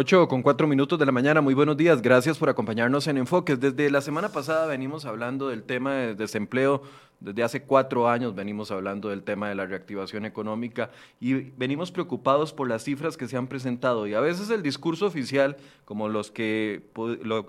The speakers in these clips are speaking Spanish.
8 con 4 minutos de la mañana, muy buenos días, gracias por acompañarnos en Enfoques. Desde la semana pasada venimos hablando del tema de desempleo, desde hace cuatro años venimos hablando del tema de la reactivación económica y venimos preocupados por las cifras que se han presentado. Y a veces el discurso oficial, como, los que,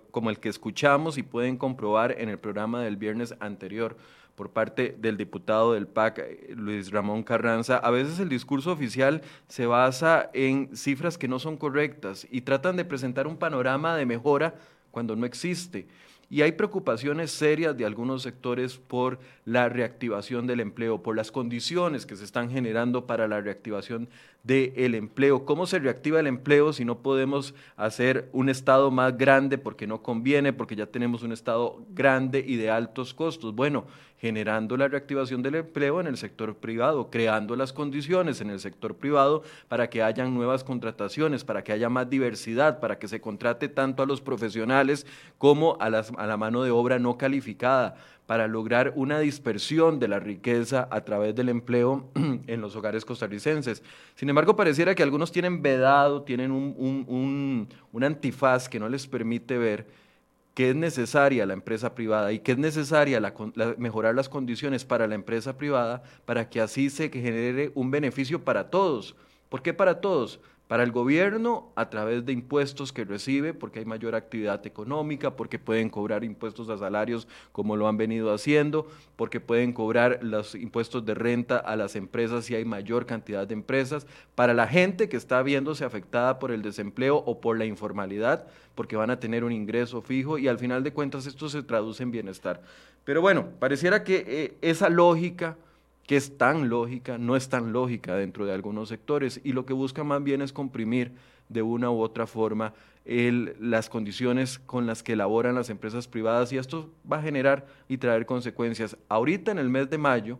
como el que escuchamos y pueden comprobar en el programa del viernes anterior, por parte del diputado del PAC, eh, Luis Ramón Carranza, a veces el discurso oficial se basa en cifras que no son correctas y tratan de presentar un panorama de mejora cuando no existe. Y hay preocupaciones serias de algunos sectores por la reactivación del empleo, por las condiciones que se están generando para la reactivación del empleo. ¿Cómo se reactiva el empleo si no podemos hacer un Estado más grande porque no conviene, porque ya tenemos un Estado grande y de altos costos? Bueno, generando la reactivación del empleo en el sector privado, creando las condiciones en el sector privado para que hayan nuevas contrataciones, para que haya más diversidad, para que se contrate tanto a los profesionales como a, a la mano de obra no calificada, para lograr una dispersión de la riqueza a través del empleo en los hogares costarricenses. Sin embargo, pareciera que algunos tienen vedado, tienen un, antifaz que no les permite ver que es necesaria la empresa privada y que es necesaria mejorar las condiciones para la empresa privada para que así se genere un beneficio para todos. ¿Por qué para todos? Para el gobierno, a través de impuestos que recibe, porque hay mayor actividad económica, porque pueden cobrar impuestos a salarios como lo han venido haciendo, porque pueden cobrar los impuestos de renta a las empresas si hay mayor cantidad de empresas. Para la gente que está viéndose afectada por el desempleo o por la informalidad, porque van a tener un ingreso fijo y al final de cuentas esto se traduce en bienestar. Pero bueno, pareciera que eh, esa lógica que es tan lógica, no es tan lógica dentro de algunos sectores y lo que busca más bien es comprimir de una u otra forma las condiciones con las que elaboran las empresas privadas y esto va a generar y traer consecuencias. Ahorita en el mes de mayo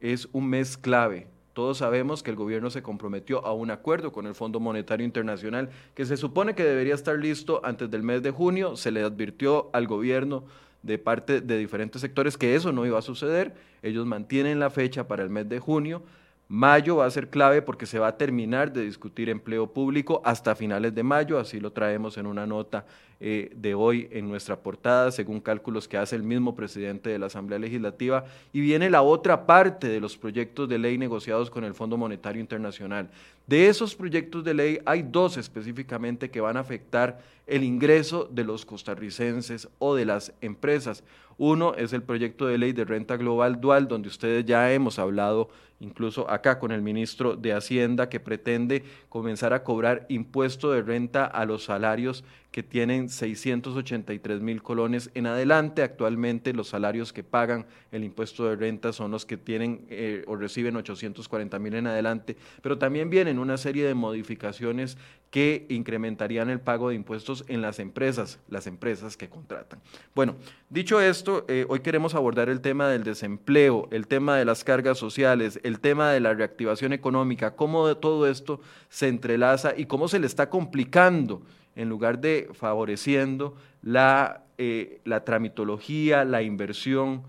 es un mes clave. Todos sabemos que el gobierno se comprometió a un acuerdo con el Fondo Monetario Internacional que se supone que debería estar listo antes del mes de junio. Se le advirtió al gobierno de parte de diferentes sectores que eso no iba a suceder. Ellos mantienen la fecha para el mes de junio. Mayo va a ser clave porque se va a terminar de discutir empleo público hasta finales de mayo, así lo traemos en una nota eh, de hoy en nuestra portada, según cálculos que hace el mismo presidente de la Asamblea Legislativa. Y viene la otra parte de los proyectos de ley negociados con el Fondo Monetario Internacional. De esos proyectos de ley hay dos específicamente que van a afectar el ingreso de los costarricenses o de las empresas. Uno es el proyecto de ley de renta global dual, donde ustedes ya hemos hablado incluso acá con el ministro de Hacienda, que pretende comenzar a cobrar impuesto de renta a los salarios que tienen 683 mil colones en adelante. Actualmente los salarios que pagan el impuesto de renta son los que tienen eh, o reciben 840 mil en adelante, pero también vienen una serie de modificaciones que incrementarían el pago de impuestos en las empresas, las empresas que contratan. Bueno, dicho esto, eh, hoy queremos abordar el tema del desempleo, el tema de las cargas sociales, el tema de la reactivación económica, cómo todo esto se entrelaza y cómo se le está complicando en lugar de favoreciendo la, eh, la tramitología, la inversión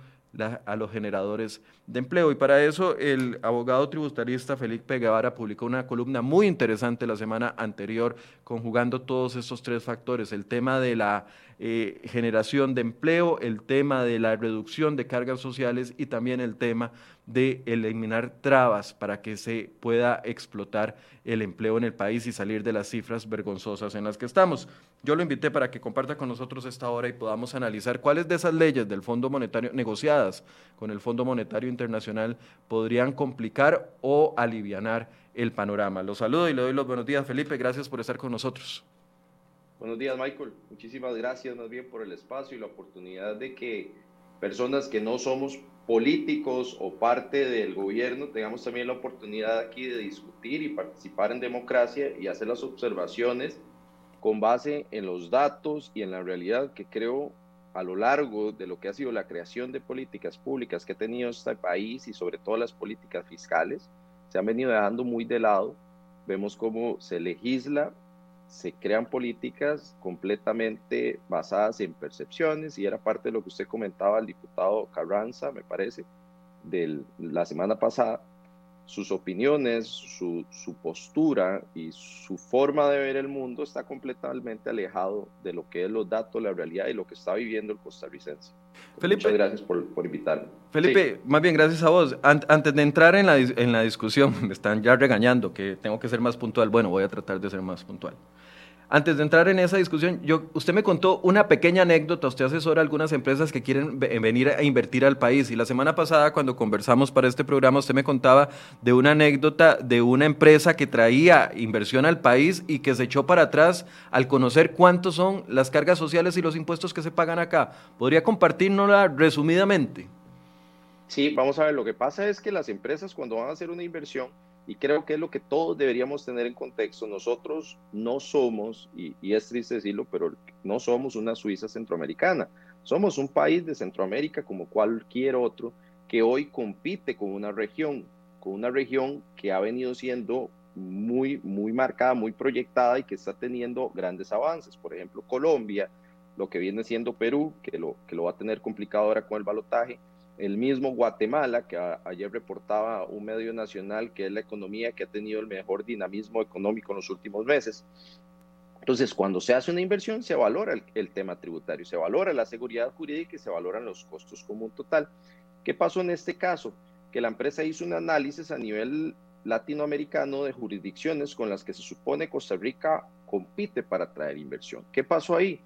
a los generadores de empleo. Y para eso el abogado tributarista Felipe Guevara publicó una columna muy interesante la semana anterior, conjugando todos estos tres factores, el tema de la eh, generación de empleo, el tema de la reducción de cargas sociales y también el tema de eliminar trabas para que se pueda explotar el empleo en el país y salir de las cifras vergonzosas en las que estamos. Yo lo invité para que comparta con nosotros esta hora y podamos analizar cuáles de esas leyes del Fondo Monetario negociadas con el Fondo Monetario Internacional podrían complicar o alivianar el panorama. Los saludo y le doy los buenos días, Felipe. Gracias por estar con nosotros. Buenos días, Michael. Muchísimas gracias más bien por el espacio y la oportunidad de que personas que no somos políticos o parte del gobierno tengamos también la oportunidad aquí de discutir y participar en democracia y hacer las observaciones con base en los datos y en la realidad que creo a lo largo de lo que ha sido la creación de políticas públicas que ha tenido este país y sobre todo las políticas fiscales, se han venido dejando muy de lado. Vemos cómo se legisla se crean políticas completamente basadas en percepciones y era parte de lo que usted comentaba al diputado Carranza, me parece, de la semana pasada, sus opiniones, su, postura y su forma de ver el mundo está completamente alejado de lo que es los datos, la realidad y lo que está viviendo el costarricense. Felipe, Muchas gracias por, invitarme. Felipe, más bien gracias a vos. antes de entrar en la, en la discusión, me están ya regañando que tengo que ser más puntual. Bueno, voy a tratar de ser más puntual. Antes de entrar en esa discusión, yo, usted me contó una pequeña anécdota. Usted asesora a algunas empresas que quieren venir a invertir al país. Y la semana pasada, cuando conversamos para este programa, usted me contaba de una anécdota de una empresa que traía inversión al país y que se echó para atrás al conocer cuántos son las cargas sociales y los impuestos que se pagan acá. ¿Podría compartirnosla resumidamente? Sí, vamos a ver. Lo que pasa es que las empresas, cuando van a hacer una inversión, y creo que es lo que todos deberíamos tener en contexto. Nosotros no somos, y, es triste decirlo, pero no somos una Suiza centroamericana. Somos un país de Centroamérica como cualquier otro que hoy compite con una región, con una región que ha venido siendo muy, muy marcada, muy proyectada y que está teniendo grandes avances. Por ejemplo, Colombia, lo que viene siendo Perú, que lo, que lo va a tener complicado ahora con el balotaje, el mismo Guatemala, que ayer reportaba un medio nacional que es la economía que ha tenido el mejor dinamismo económico en los últimos meses. Entonces, cuando se hace una inversión, se valora el, tema tributario, se valora la seguridad jurídica y se valoran los costos como un total. ¿Qué pasó en este caso? Que la empresa hizo un análisis a nivel latinoamericano de jurisdicciones con las que se supone Costa Rica compite para atraer inversión. ¿Qué pasó ahí?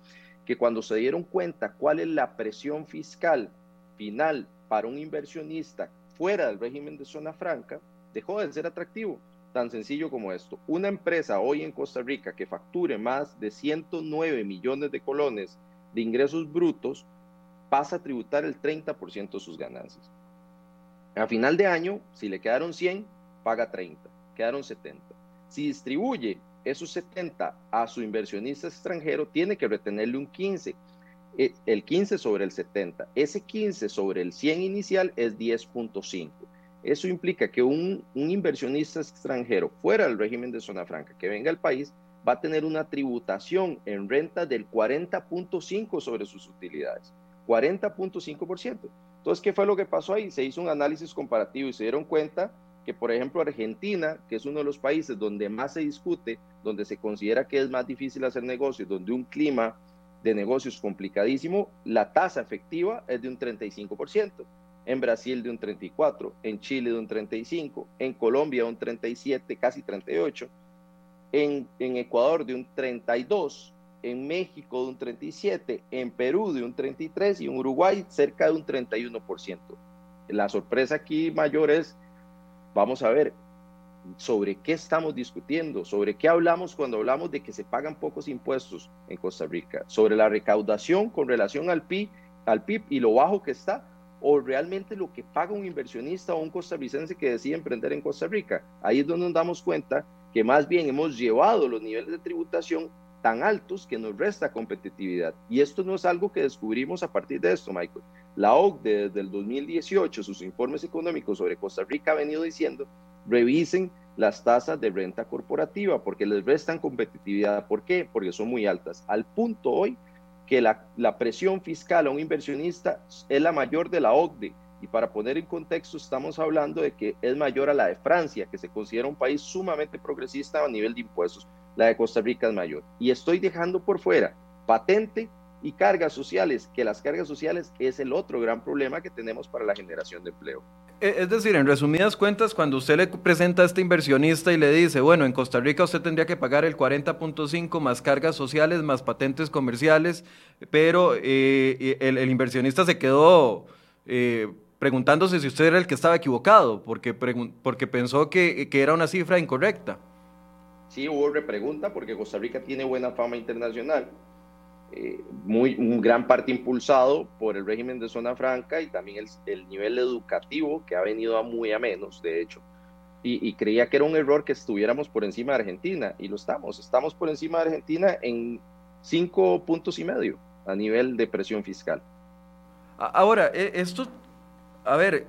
Que cuando se dieron cuenta cuál es la presión fiscal final para un inversionista fuera del régimen de zona franca, dejó de ser atractivo. Tan sencillo como esto. Una empresa hoy en Costa Rica que facture más de 109 millones de colones de ingresos brutos pasa a tributar el 30% de sus ganancias. A final de año, si le quedaron 100, paga 30, quedaron 70. Si distribuye esos 70 a su inversionista extranjero, tiene que retenerle un 15 eh, el 15 sobre el 70. Ese 15 sobre el 100 inicial es 10.5. Eso implica que un, inversionista extranjero fuera del régimen de zona franca que venga al país va a tener una tributación en renta del 40.5 sobre sus utilidades. 40.5%. Entonces, ¿qué fue lo que pasó ahí? Se hizo un análisis comparativo y se dieron cuenta que, por ejemplo, Argentina, que es uno de los países donde más se discute, donde se considera que es más difícil hacer negocios, donde un clima de negocios complicadísimo, la tasa efectiva es de un 35%, en Brasil de un 34%, en Chile de un 35%, en Colombia de un 37%, casi 38%, en, Ecuador de un 32%, en México de un 37%, en Perú de un 33% y en Uruguay cerca de un 31%. La sorpresa aquí mayor es, vamos a ver, sobre qué estamos discutiendo, sobre qué hablamos cuando hablamos de que se pagan pocos impuestos en Costa Rica, sobre la recaudación con relación al PIB, al PIB y lo bajo que está, o realmente lo que paga un inversionista o un costarricense que decide emprender en Costa Rica. Ahí es donde nos damos cuenta que más bien hemos llevado los niveles de tributación tan altos que nos resta competitividad. Y esto no es algo que descubrimos a partir de esto, Michael. La OCDE desde el 2018, sus informes económicos sobre Costa Rica ha venido diciendo revisen las tasas de renta corporativa porque les restan competitividad. ¿Por qué? Porque son muy altas. Al punto hoy que la, presión fiscal a un inversionista es la mayor de la OCDE. Y para poner en contexto, estamos hablando de que es mayor a la de Francia, que se considera un país sumamente progresista a nivel de impuestos. La de Costa Rica es mayor. Y estoy dejando por fuera patente y cargas sociales, que las cargas sociales es el otro gran problema que tenemos para la generación de empleo. E, es decir, en resumidas cuentas, cuando usted le presenta a este inversionista y le dice, bueno, en Costa Rica usted tendría que pagar el 40.5 más cargas sociales, más patentes comerciales, pero eh, el, inversionista se quedó eh, preguntándose si usted era el que estaba equivocado, porque, porque pensó que, que era una cifra incorrecta. Sí, hubo repregunta porque Costa Rica tiene buena fama internacional eh, muy, un gran parte impulsado por el régimen de zona franca y también el, nivel educativo que ha venido a muy a menos, de hecho. Y, creía que era un error que estuviéramos por encima de Argentina, y lo estamos. Estamos por encima de Argentina en cinco puntos y medio a nivel de presión fiscal. Ahora, e, esto, a ver,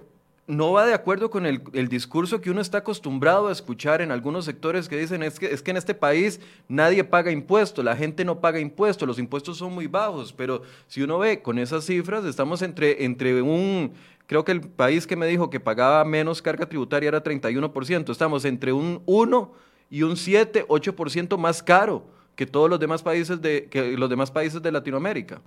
no va de acuerdo con el, discurso que uno está acostumbrado a escuchar en algunos sectores que dicen es que, es que en este país nadie paga impuestos, la gente no paga impuestos, los impuestos son muy bajos, pero si uno ve con esas cifras, estamos entre, entre un, creo que el país que me dijo que pagaba menos carga tributaria era 31%, estamos entre un 1 y un 7, 8% más caro que todos los demás países de, que los demás países de Latinoamérica.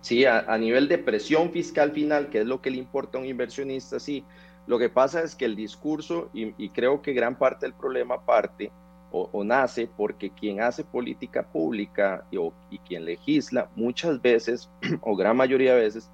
Sí, a, nivel de presión fiscal final, que es lo que le importa a un inversionista, sí. Lo que pasa es que el discurso, y, creo que gran parte del problema parte o, nace porque quien hace política pública y, y quien legisla muchas veces, o gran mayoría de veces,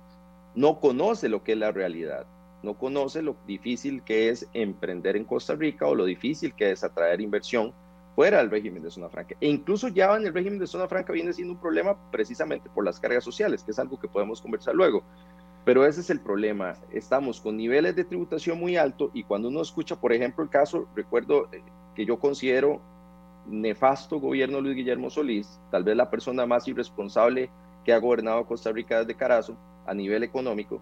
no conoce lo que es la realidad, no conoce lo difícil que es emprender en Costa Rica o lo difícil que es atraer inversión fuera del régimen de zona franca. E incluso ya en el régimen de zona franca viene siendo un problema precisamente por las cargas sociales, que es algo que podemos conversar luego. Pero ese es el problema. Estamos con niveles de tributación muy altos y cuando uno escucha, por ejemplo, el caso, recuerdo eh, que yo considero nefasto gobierno Luis Guillermo Solís, tal vez la persona más irresponsable que ha gobernado Costa Rica desde Carazo a nivel económico,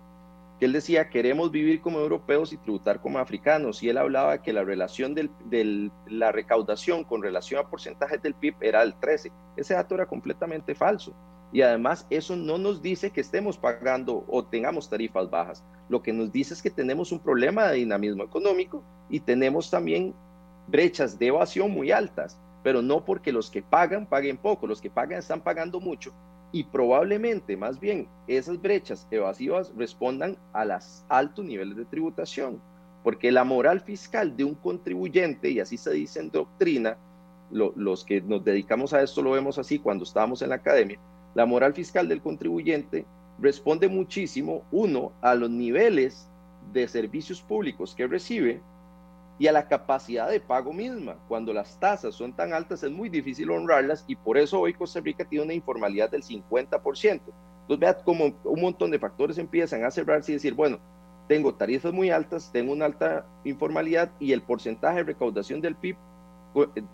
que él decía, queremos vivir como europeos y tributar como africanos, y él hablaba que la relación de la recaudación con relación a porcentajes del PIB era el 13. Ese dato era completamente falso. Y además eso no nos dice que estemos pagando o tengamos tarifas bajas. Lo que nos dice es que tenemos un problema de dinamismo económico y tenemos también brechas de evasión muy altas, pero no porque los que pagan paguen poco, los que pagan están pagando mucho y probablemente más bien esas brechas evasivas respondan a los altos niveles de tributación, porque la moral fiscal de un contribuyente, y así se dice en doctrina, los que nos dedicamos a esto lo vemos así cuando estábamos en la academia, la moral fiscal del contribuyente responde muchísimo, uno, a los niveles de servicios públicos que recibe, y a la capacidad de pago misma. Cuando las tasas son tan altas es muy difícil honrarlas y por eso hoy Costa Rica tiene una informalidad del 50%. Entonces vean cómo un montón de factores empiezan a cerrarse y decir, bueno, tengo tarifas muy altas, tengo una alta informalidad y el porcentaje de recaudación del PIB,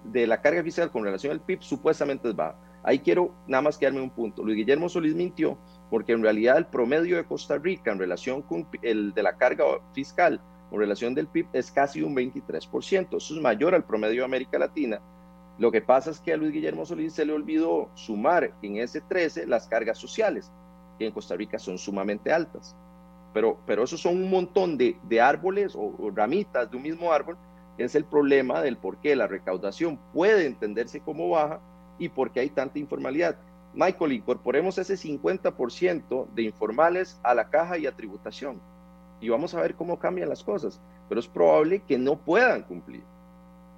de la carga fiscal con relación al PIB, supuestamente es baja. Ahí quiero nada más quedarme un punto. Luis Guillermo Solís mintió porque en realidad el promedio de Costa Rica en relación con el de la carga fiscal con relación del PIB es casi un 23%. Eso es mayor al promedio de América Latina. Lo que pasa es que a Luis Guillermo Solís se le olvidó sumar en ese 13 las cargas sociales, que en Costa Rica son sumamente altas. Pero, pero esos son un montón de, de árboles o, ramitas de un mismo árbol. Es el problema del por qué la recaudación puede entenderse como baja y por qué hay tanta informalidad. Michael, incorporemos ese 50% de informales a la caja y a tributación y vamos a ver cómo cambian las cosas, pero es probable que no puedan cumplir.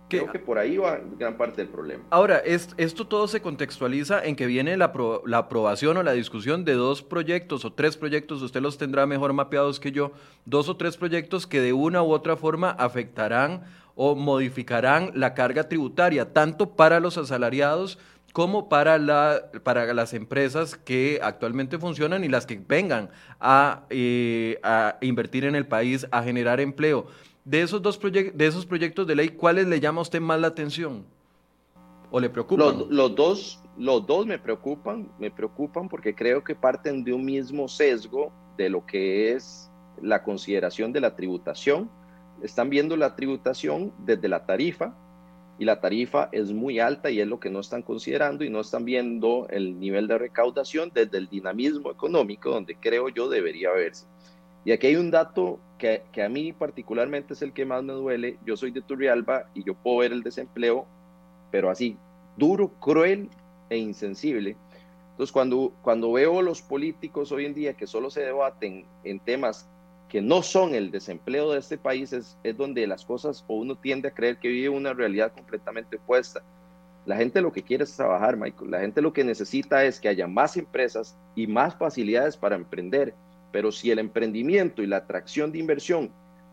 Creo que por ahí va gran parte del problema. Ahora, esto todo se contextualiza en que viene la, la, aprobación o la discusión de dos proyectos o tres proyectos, usted los tendrá mejor mapeados que yo, dos o tres proyectos que de una u otra forma afectarán o modificarán la carga tributaria, tanto para los asalariados como para, la, para las empresas que actualmente funcionan y las que vengan a, eh, a invertir en el país, a generar empleo. De esos, dos de esos proyectos de ley, ¿cuáles le llama a usted más la atención? ¿O le preocupan? Los, los, dos, los dos me preocupan, me preocupan porque creo que parten de un mismo sesgo de lo que es la consideración de la tributación. Están viendo la tributación desde la tarifa, y la tarifa es muy alta y es lo que no están considerando y no están viendo el nivel de recaudación desde el dinamismo económico donde creo yo debería verse. Y aquí hay un dato que, que, a mí particularmente es el que más me duele. Yo soy de Turrialba y yo puedo ver el desempleo, pero así, duro, cruel e insensible. Entonces, cuando, cuando veo los políticos hoy en día que solo se debaten en temas que no son el desempleo de este país, es, es donde las cosas o uno tiende a creer que vive una realidad completamente opuesta. La gente lo que quiere es trabajar, Michael. La gente lo que necesita es que haya más empresas y más facilidades para emprender. Pero si el emprendimiento y la atracción de inversión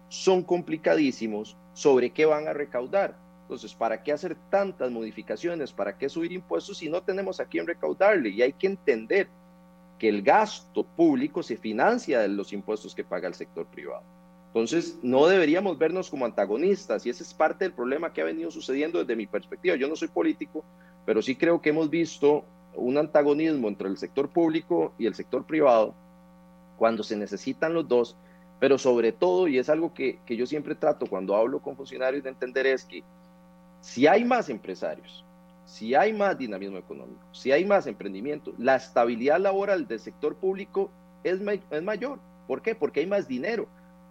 son complicadísimos, ¿sobre qué van a recaudar? Entonces, ¿para qué hacer tantas modificaciones? ¿Para qué subir impuestos si no tenemos a quién recaudarle? Y hay que entender que el gasto público se financia de los impuestos que paga el sector privado. Entonces, no deberíamos vernos como antagonistas y ese es parte del problema que ha venido sucediendo desde mi perspectiva. Yo no soy político, pero sí creo que hemos visto un antagonismo entre el sector público y el sector privado cuando se necesitan los dos Pero sobre todo, y es algo que, que yo siempre trato cuando hablo con funcionarios de entender, es que si hay más empresarios, si hay más dinamismo económico, si hay más emprendimiento, la estabilidad laboral del sector público es, es mayor. ¿Por qué? Porque hay más dinero.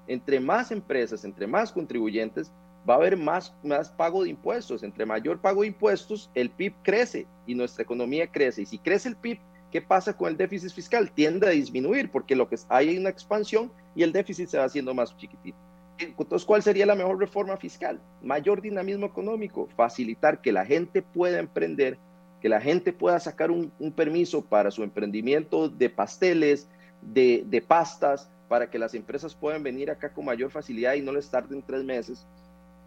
Entre más empresas, entre más contribuyentes, va a haber más, más pago de impuestos. Entre mayor pago de impuestos, el PIB crece y nuestra economía crece. Y si crece el PIB, ¿qué pasa con el déficit fiscal? Tiende a disminuir porque lo que hay es una expansión y el déficit se va haciendo más chiquitito. Entonces, ¿cuál sería la mejor reforma fiscal? Mayor dinamismo económico, facilitar que la gente pueda emprender, que la gente pueda sacar un, permiso para su emprendimiento de pasteles, de, de pastas, para que las empresas puedan venir acá con mayor facilidad y no les tarden tres meses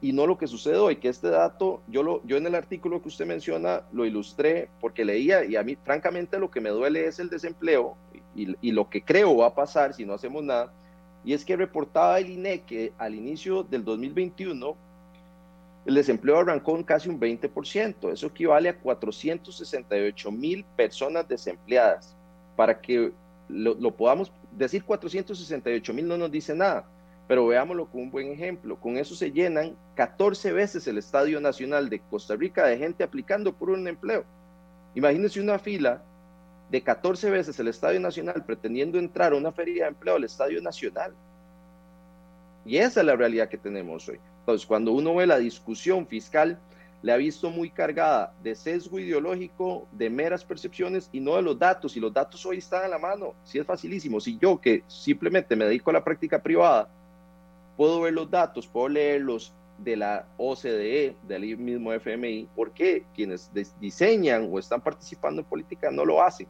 y no lo que sucede hoy, que este dato, yo, lo, yo en el artículo que usted menciona lo ilustré porque leía y a mí francamente lo que me duele es el desempleo y, y lo que creo va a pasar si no hacemos nada, y es que reportaba el INE que al inicio del 2021 el desempleo arrancó casi un 20%, eso equivale a 468 mil personas desempleadas. Para que lo, lo podamos decir 468 mil no nos dice nada, pero veámoslo con un buen ejemplo. Con eso se llenan 14 veces el Estadio Nacional de Costa Rica de gente aplicando por un empleo. Imagínense una fila de 14 veces el Estadio Nacional pretendiendo entrar a una feria de empleo al Estadio Nacional. Y esa es la realidad que tenemos hoy. Entonces, cuando uno ve la discusión fiscal, le ha visto muy cargada de sesgo ideológico, de meras percepciones y no de los datos. Y los datos hoy están a la mano. Si es facilísimo. Si yo que simplemente me dedico a la práctica privada, puedo ver los datos, puedo leerlos de la OCDE, del mismo FMI, ¿por qué quienes diseñan o están participando en política no lo hacen?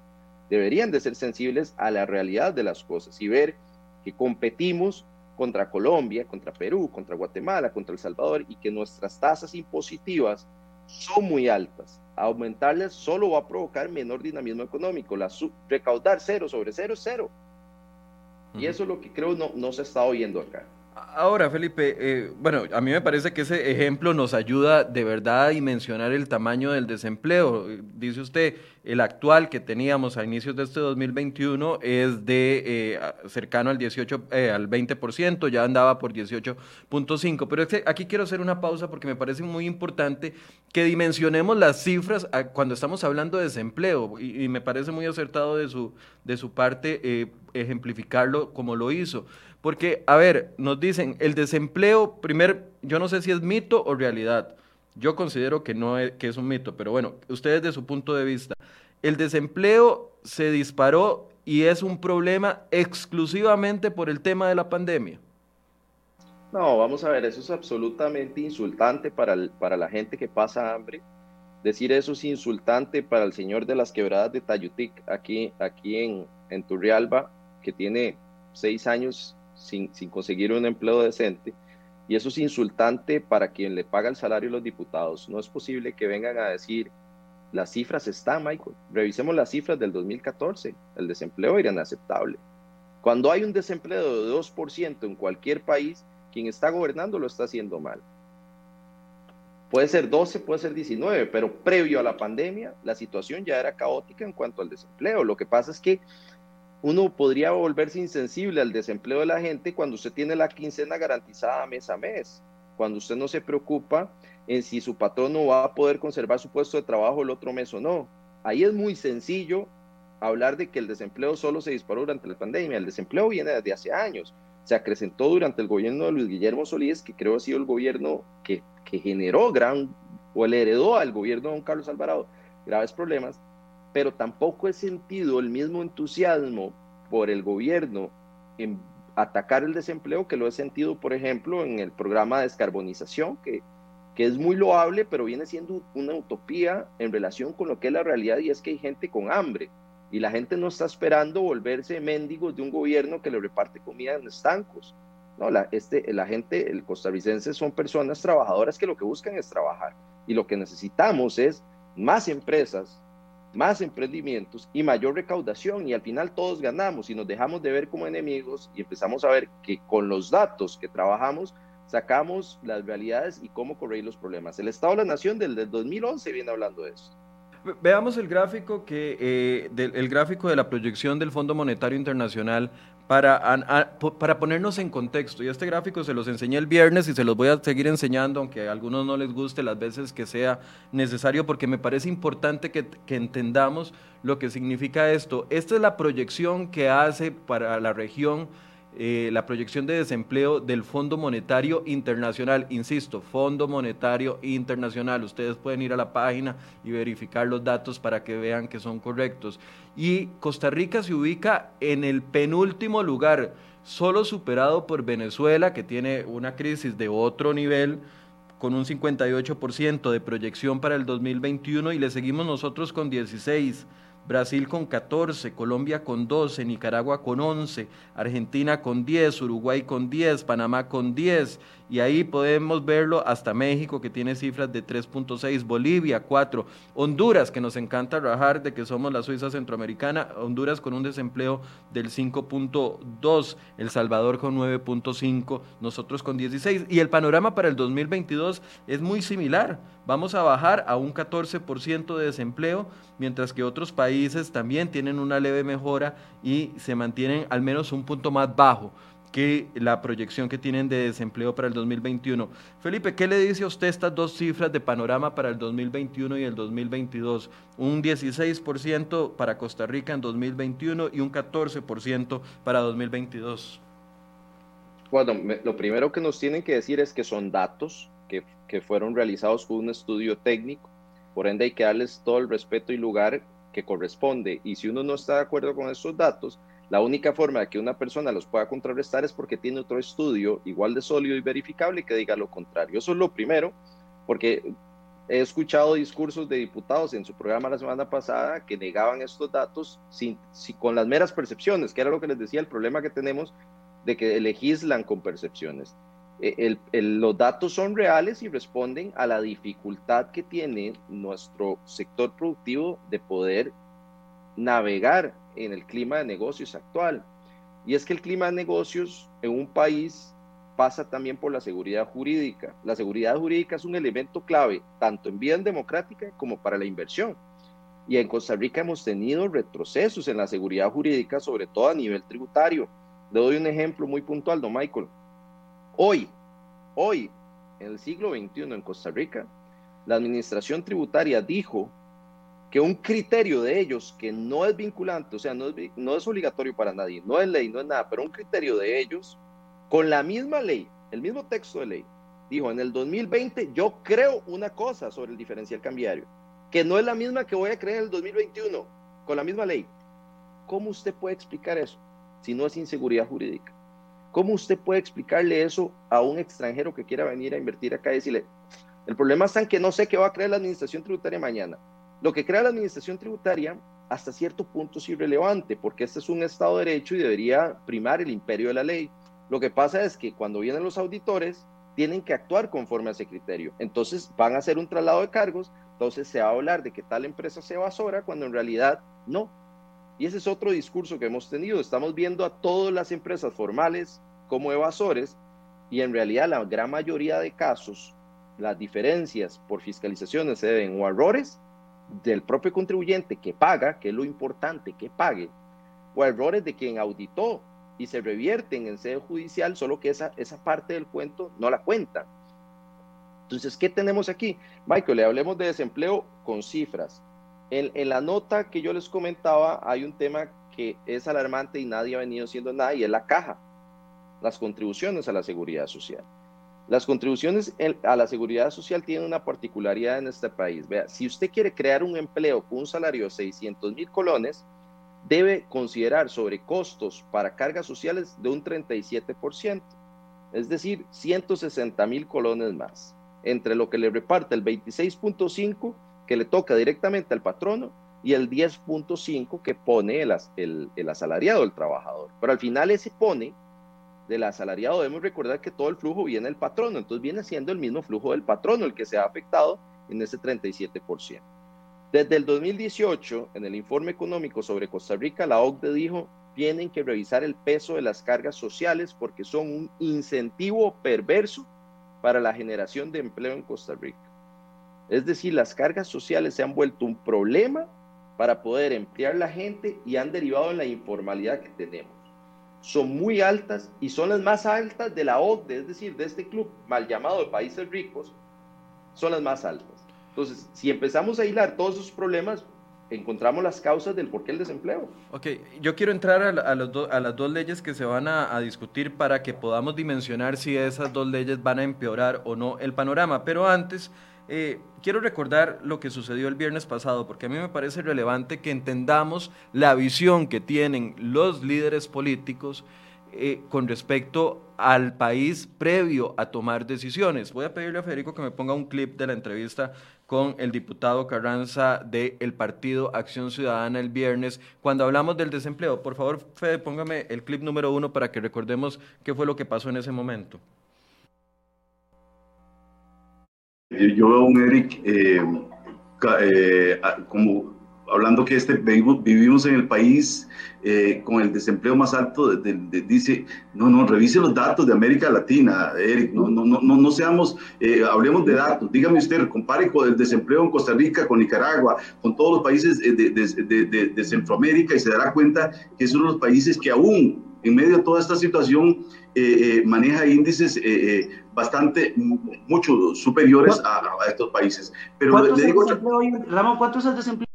Deberían de ser sensibles a la realidad de las cosas y ver que competimos contra Colombia, contra Perú, contra Guatemala, contra El Salvador y que nuestras tasas impositivas son muy altas. Aumentarles solo va a provocar menor dinamismo económico. La recaudar cero sobre cero es cero. Y eso es lo que creo no, no se está oyendo acá. Ahora, Felipe, eh, bueno, a mí me parece que ese ejemplo nos ayuda de verdad a dimensionar el tamaño del desempleo. Dice usted, el actual que teníamos a inicios de este 2021 es de eh, cercano al 18, eh, al 20%, ya andaba por 18.5. Pero aquí quiero hacer una pausa porque me parece muy importante que dimensionemos las cifras cuando estamos hablando de desempleo y, y, me parece muy acertado de su, de su parte ejemplificarlo como lo hizo. Porque, a ver, nos dicen, el desempleo, primer, yo no sé si es mito o realidad. Yo considero que no es, que es un mito, pero bueno, ustedes de su punto de vista, el desempleo se disparó y es un problema exclusivamente por el tema de la pandemia. No, vamos a ver, eso es absolutamente insultante para, para la gente que pasa hambre. Decir eso es insultante para el señor de las quebradas de Tayutic aquí, aquí en, en Turrialba, que tiene seis años sin, conseguir un empleo decente. Y eso es insultante para quien le paga el salario a los diputados. No es posible que vengan a decir, las cifras están, Michael. Revisemos las cifras del 2014. El desempleo era inaceptable. Cuando hay un desempleo de 2% en cualquier país, quien está gobernando lo está haciendo mal. Puede ser 12, puede ser 19, pero previo a la pandemia, la situación ya era caótica en cuanto al desempleo. Lo que pasa es que uno podría volverse insensible al desempleo de la gente cuando usted tiene la quincena garantizada mes a mes, cuando usted no se preocupa en si su patrón no va a poder conservar su puesto de trabajo el otro mes o no. Ahí es muy sencillo hablar de que el desempleo solo se disparó durante la pandemia. El desempleo viene desde hace años. Se acrecentó durante el gobierno de Luis Guillermo Solís, que creo ha sido el gobierno que, que generó gran, o le heredó al gobierno de don Carlos Alvarado graves problemas pero tampoco he sentido el mismo entusiasmo por el gobierno en atacar el desempleo que lo he sentido, por ejemplo, en el programa de descarbonización, que, que es muy loable, pero viene siendo una utopía en relación con lo que es la realidad y es que hay gente con hambre y la gente no está esperando volverse mendigos de un gobierno que le reparte comida en estancos. No, la, este, la gente, el costarricense son personas trabajadoras que lo que buscan es trabajar y lo que necesitamos es más empresas más emprendimientos y mayor recaudación y al final todos ganamos y nos dejamos de ver como enemigos y empezamos a ver que con los datos que trabajamos sacamos las realidades y cómo corregir los problemas. El Estado de la Nación del, 2011 viene hablando de eso. Veamos el gráfico que eh, el gráfico de la proyección del Fondo Monetario Internacional para, para ponernos en contexto. Y este gráfico se los enseñé el viernes y se los voy a seguir enseñando, aunque a algunos no les guste las veces que sea necesario, porque me parece importante que, que entendamos lo que significa esto. Esta es la proyección que hace para la región eh, la proyección de desempleo del Fondo Monetario Internacional. Insisto, Fondo Monetario Internacional. Ustedes pueden ir a la página y verificar los datos para que vean que son correctos. Y Costa Rica se ubica en el penúltimo lugar, solo superado por Venezuela, que tiene una crisis de otro nivel con un 58% de proyección para el 2021 y le seguimos nosotros con 16 Brasil con 14, Colombia con 12, Nicaragua con 11, Argentina con 10, Uruguay con 10, Panamá con 10 y ahí podemos verlo hasta México que tiene cifras de 3.6, Bolivia 4, Honduras que nos encanta rajar de que somos la Suiza centroamericana, Honduras con un desempleo del 5.2, El Salvador con 9.5, nosotros con 16 y el panorama para el 2022 es muy similar, vamos a bajar a un 14% de desempleo, mientras que otros países también tienen una leve mejora y se mantienen al menos un punto más bajo que la proyección que tienen de desempleo para el 2021. Felipe, ¿qué le dice a usted estas dos cifras de panorama para el 2021 y el 2022? Un 16% para Costa Rica en 2021 y un 14% para 2022. Bueno, lo primero que nos tienen que decir es que son datos que, que fueron realizados con un estudio técnico, por ende hay que darles todo el respeto y lugar que corresponde. Y si uno no está de acuerdo con esos datos, la única forma de que una persona los pueda contrarrestar es porque tiene otro estudio igual de sólido y verificable que diga lo contrario. Eso es lo primero, porque he escuchado discursos de diputados en su programa la semana pasada que negaban estos datos sin, con las meras percepciones, que era lo que les decía, el problema que tenemos de que legislan con percepciones. E, los datos son reales y responden a la dificultad que tiene nuestro sector productivo de poder navegar en el clima de negocios actual. Y es que el clima de negocios en un país pasa también por la seguridad jurídica. La seguridad jurídica es un elemento clave tanto en vida democrática como para la inversión. Y en Costa Rica hemos tenido retrocesos en la seguridad jurídica, sobre todo a nivel tributario. Le doy un ejemplo muy puntual, don Michael. Hoy, hoy, en el siglo XXI en Costa Rica, la administración tributaria dijo que un criterio de ellos que no es vinculante, o sea, no es, no es obligatorio para nadie, no es ley, no es nada, pero un criterio de ellos, con la misma ley, el mismo texto de ley, dijo, en el 2020 yo creo una cosa sobre el diferencial cambiario, que no es la misma que voy a creer en el 2021, con la misma ley. ¿Cómo usted puede explicar eso si no es inseguridad jurídica? ¿Cómo usted puede explicarle eso a un extranjero que quiera venir a invertir acá y decirle, el problema está en que no sé qué va a creer la administración tributaria mañana? Lo que crea la administración tributaria hasta cierto punto es irrelevante, porque este es un Estado de Derecho y debería primar el imperio de la ley. Lo que pasa es que cuando vienen los auditores, tienen que actuar conforme a ese criterio. Entonces van a hacer un traslado de cargos, entonces se va a hablar de que tal empresa se evasora cuando en realidad no. Y ese es otro discurso que hemos tenido. Estamos viendo a todas las empresas formales como evasores y en realidad la gran mayoría de casos, las diferencias por fiscalizaciones se deben o a errores del propio contribuyente que paga, que es lo importante, que pague, o errores de quien auditó y se revierten en sede judicial, solo que esa, esa parte del cuento no la cuenta. Entonces, ¿qué tenemos aquí? Michael, le hablemos de desempleo con cifras. En, en, la nota que yo les comentaba, hay un tema que es alarmante y nadie ha venido haciendo nada, y es la caja, las contribuciones a la seguridad social. Las contribuciones a la seguridad social tienen una particularidad en este país. Vea, si usted quiere crear un empleo con un salario de 600 mil colones, debe considerar sobre costos para cargas sociales de un 37%, es decir, 160 mil colones más, entre lo que le reparte el 26.5 que le toca directamente al patrono y el 10.5 que pone el, el, el asalariado, el trabajador. Pero al final ese pone del asalariado, debemos recordar que todo el flujo viene del patrono, entonces viene siendo el mismo flujo del patrono el que se ha afectado en ese 37%. Desde el 2018, en el informe económico sobre Costa Rica, la OCDE dijo, tienen que revisar el peso de las cargas sociales porque son un incentivo perverso para la generación de empleo en Costa Rica. Es decir, las cargas sociales se han vuelto un problema para poder emplear la gente y han derivado en la informalidad que tenemos. Son muy altas y son las más altas de la OCDE, es decir, de este club mal llamado de países ricos, son las más altas. Entonces, si empezamos a hilar todos esos problemas, encontramos las causas del por qué el desempleo. Ok, yo quiero entrar a, a, a las dos leyes que se van a, a, discutir para que podamos dimensionar si esas dos leyes van a empeorar o no el panorama, pero antes eh, quiero recordar lo que sucedió el viernes pasado, porque a mí me parece relevante que entendamos la visión que tienen los líderes políticos eh, con respecto al país previo a tomar decisiones. Voy a pedirle a Federico que me ponga un clip de la entrevista con el diputado Carranza del partido Acción Ciudadana el viernes, cuando hablamos del desempleo. Por favor, Fede, póngame el clip número uno para que recordemos qué fue lo que pasó en ese momento. Yo veo a un Eric eh, eh, como hablando que este, vivimos en el país eh, con el desempleo más alto, de, de, dice, no, no, revise los datos de América Latina, Eric, no, no, no, no seamos, eh, hablemos de datos, dígame usted, compare con el desempleo en Costa Rica, con Nicaragua, con todos los países de, de Centroamérica y se dará cuenta que son los países que aún en medio de toda esta situación eh, eh, maneja índices eh, eh bastante, mucho superiores a, a, estos países. Pero le digo, Ramón, ¿cuánto es el desempleo?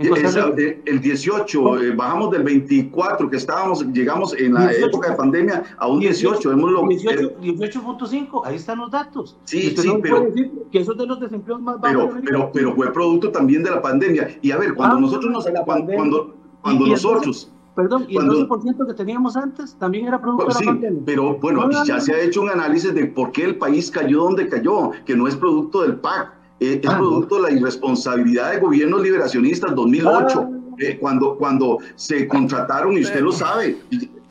el 18, eh, bajamos del 24 que estábamos, llegamos en la 18, época de pandemia a un 18. 18.5, 18, ahí están los datos. Sí, sí, no pero. que eso es de los desempleos más bajos. Pero, pero, pero, fue producto también de la pandemia. Y a ver, cuando ah, nosotros nos. Cuando, cuando, nosotros. Perdón, y cuando, el 12% que teníamos antes también era producto pues, de la pandemia. Pero bueno, no, ya no, se ha hecho un análisis de por qué el país cayó donde cayó, que no es producto del PAC eh, es ah, producto de la irresponsabilidad de gobiernos liberacionistas 2008, ah. eh, cuando, cuando se contrataron, y usted lo sabe,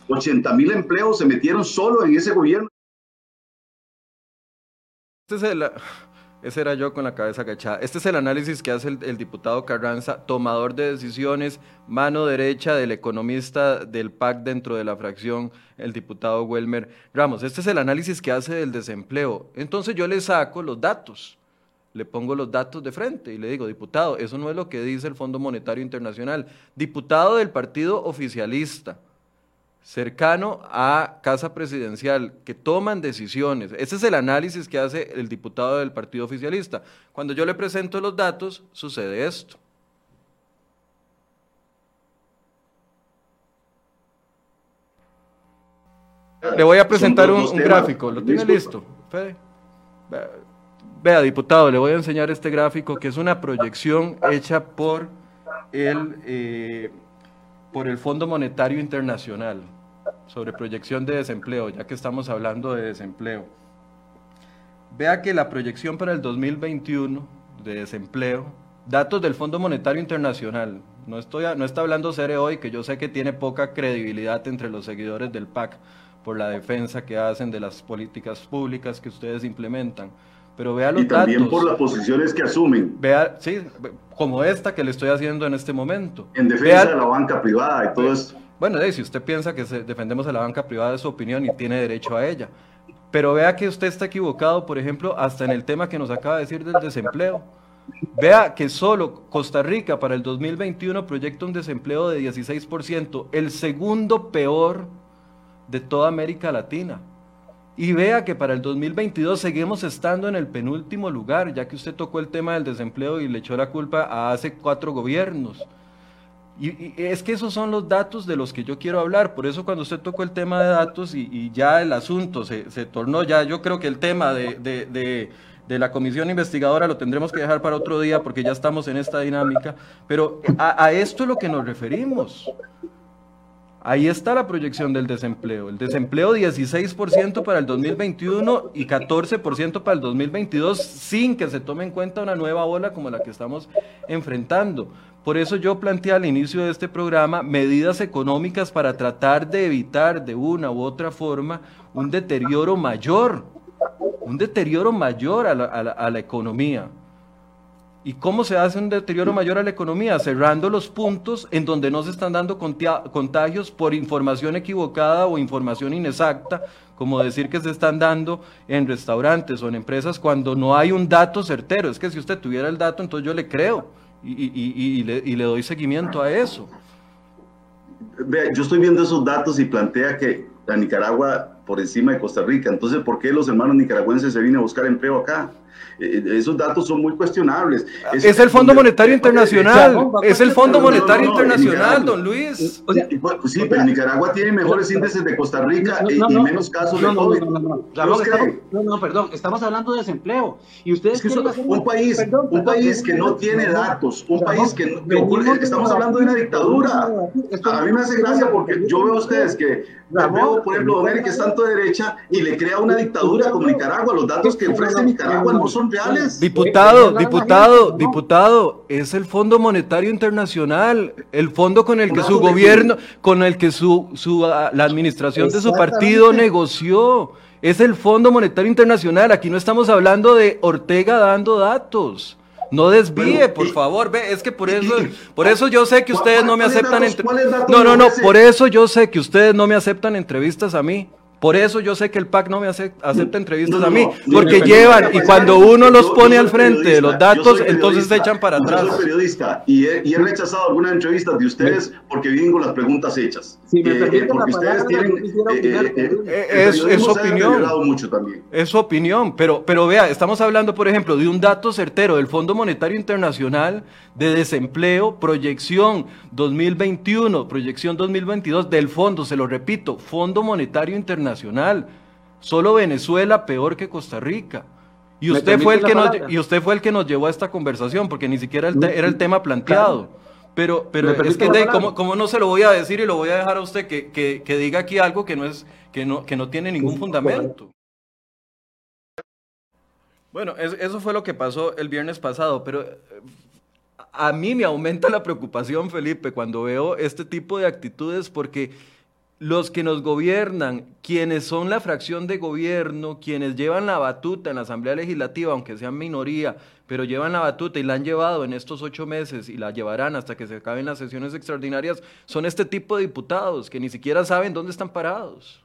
80 mil empleos se metieron solo en ese gobierno. Este es el, ese era yo con la cabeza agachada. Este es el análisis que hace el, diputado Carranza, tomador de decisiones, mano derecha del economista del PAC dentro de la fracción, el diputado Welmer Ramos. Este es el análisis que hace del desempleo. Entonces yo le saco los datos le pongo los datos de frente y le digo, diputado, eso no es lo que dice el Fondo Monetario Internacional. Diputado del partido oficialista, cercano a Casa Presidencial, que toman decisiones. Ese es el análisis que hace el diputado del partido oficialista. Cuando yo le presento los datos, sucede esto. Le voy a presentar un, un gráfico, ¿lo tiene listo? Fede. Vea, diputado, le voy a enseñar este gráfico que es una proyección hecha por el, eh, por el Fondo Monetario Internacional sobre proyección de desempleo, ya que estamos hablando de desempleo. Vea que la proyección para el 2021 de desempleo, datos del Fondo Monetario Internacional, no, estoy, no está hablando Cere hoy, que yo sé que tiene poca credibilidad entre los seguidores del PAC por la defensa que hacen de las políticas públicas que ustedes implementan pero vea los y también por las posiciones que asumen. Vea, sí, como esta que le estoy haciendo en este momento. En defensa de la banca privada y todo esto. Bueno, si usted piensa que defendemos a la banca privada es su opinión y tiene derecho a ella. Pero vea que usted está equivocado, por ejemplo, hasta en el tema que nos acaba de decir del desempleo. Vea que solo Costa Rica para el 2021 proyecta un desempleo de 16%, el segundo peor de toda América Latina. Y vea que para el 2022 seguimos estando en el penúltimo lugar, ya que usted tocó el tema del desempleo y le echó la culpa a hace cuatro gobiernos. Y, es que esos son los datos de los que yo quiero hablar. Por eso cuando usted tocó el tema de datos y, ya el asunto se, se, tornó ya, yo creo que el tema de, de, de, de, la comisión investigadora lo tendremos que dejar para otro día porque ya estamos en esta dinámica. Pero a, a esto es lo que nos referimos. Ahí está la proyección del desempleo. El desempleo 16% para el 2021 y 14% para el 2022 sin que se tome en cuenta una nueva ola como la que estamos enfrentando. Por eso yo planteé al inicio de este programa medidas económicas para tratar de evitar de una u otra forma un deterioro mayor, un deterioro mayor a la, a la, economía. ¿Y cómo se hace un deterioro mayor a la economía? Cerrando los puntos en donde no se están dando contagios por información equivocada o información inexacta, como decir que se están dando en restaurantes o en empresas cuando no hay un dato certero. Es que si usted tuviera el dato, entonces yo le creo y, le, y le doy seguimiento a eso. Vea, yo estoy viendo esos datos y plantea que la Nicaragua por encima de Costa Rica. Entonces, ¿por qué los hermanos nicaragüenses se vienen a buscar empleo acá? Eh, esos datos son muy cuestionables. Es, el Fondo Monetario Internacional. Es el Fondo Monetario Internacional, don Luis. Pues, sí, pero Nicaragua tiene mejores índices de Costa Rica y, menos casos de COVID. No, no, perdón, estamos hablando de desempleo. Y ustedes un país, un país que no tiene datos, un país que, no, estamos hablando de una dictadura. A mí me hace gracia porque yo veo a ustedes que veo, por ejemplo, que es tanto de derecha y le crea una dictadura como Nicaragua. Los datos que ofrece Nicaragua no son reales. Diputado, diputado, diputado, es el Fondo Monetario Internacional, el fondo con el que su gobierno, con el que su, su ah, la administración de su partido negoció. Es el Fondo Monetario Internacional. Aquí no estamos hablando de Ortega dando datos. No desvíe, por favor. Ve, es que por eso, por eso yo sé que ustedes no me aceptan. No, no, no. Por eso yo sé que ustedes no me aceptan entrevistas a mí. Por eso yo sé que el PAC no me acepta, entrevistas a mí, porque llevan, y cuando uno los pone al frente de los datos, entonces se echan para atrás. Yo soy periodista y he, rechazado algunas entrevistas de ustedes porque vienen con las preguntas hechas. Si me eh, porque ustedes tienen... Eh, eh, es, es opinión. Mucho también. Es su opinión, pero, pero vea, estamos hablando, por ejemplo, de un dato certero del Fondo Monetario Internacional de desempleo, proyección 2021, proyección 2022 del fondo, se lo repito, Fondo Monetario Internacional. Solo Venezuela peor que Costa Rica. Y usted, fue el que nos, y usted fue el que nos llevó a esta conversación, porque ni siquiera era el tema planteado. Pero, pero es que, de, ¿cómo, no se lo voy a decir y lo voy a dejar a usted que, que, diga aquí algo que no, es, que no, que no tiene ningún fundamento? Bueno, eso fue lo que pasó el viernes pasado, pero a mí me aumenta la preocupación, Felipe, cuando veo este tipo de actitudes porque los que nos gobiernan, quienes son la fracción de gobierno, quienes llevan la batuta en la Asamblea Legislativa, aunque sean minoría, pero llevan la batuta y la han llevado en estos ocho meses y la llevarán hasta que se acaben las sesiones extraordinarias, son este tipo de diputados que ni siquiera saben dónde están parados.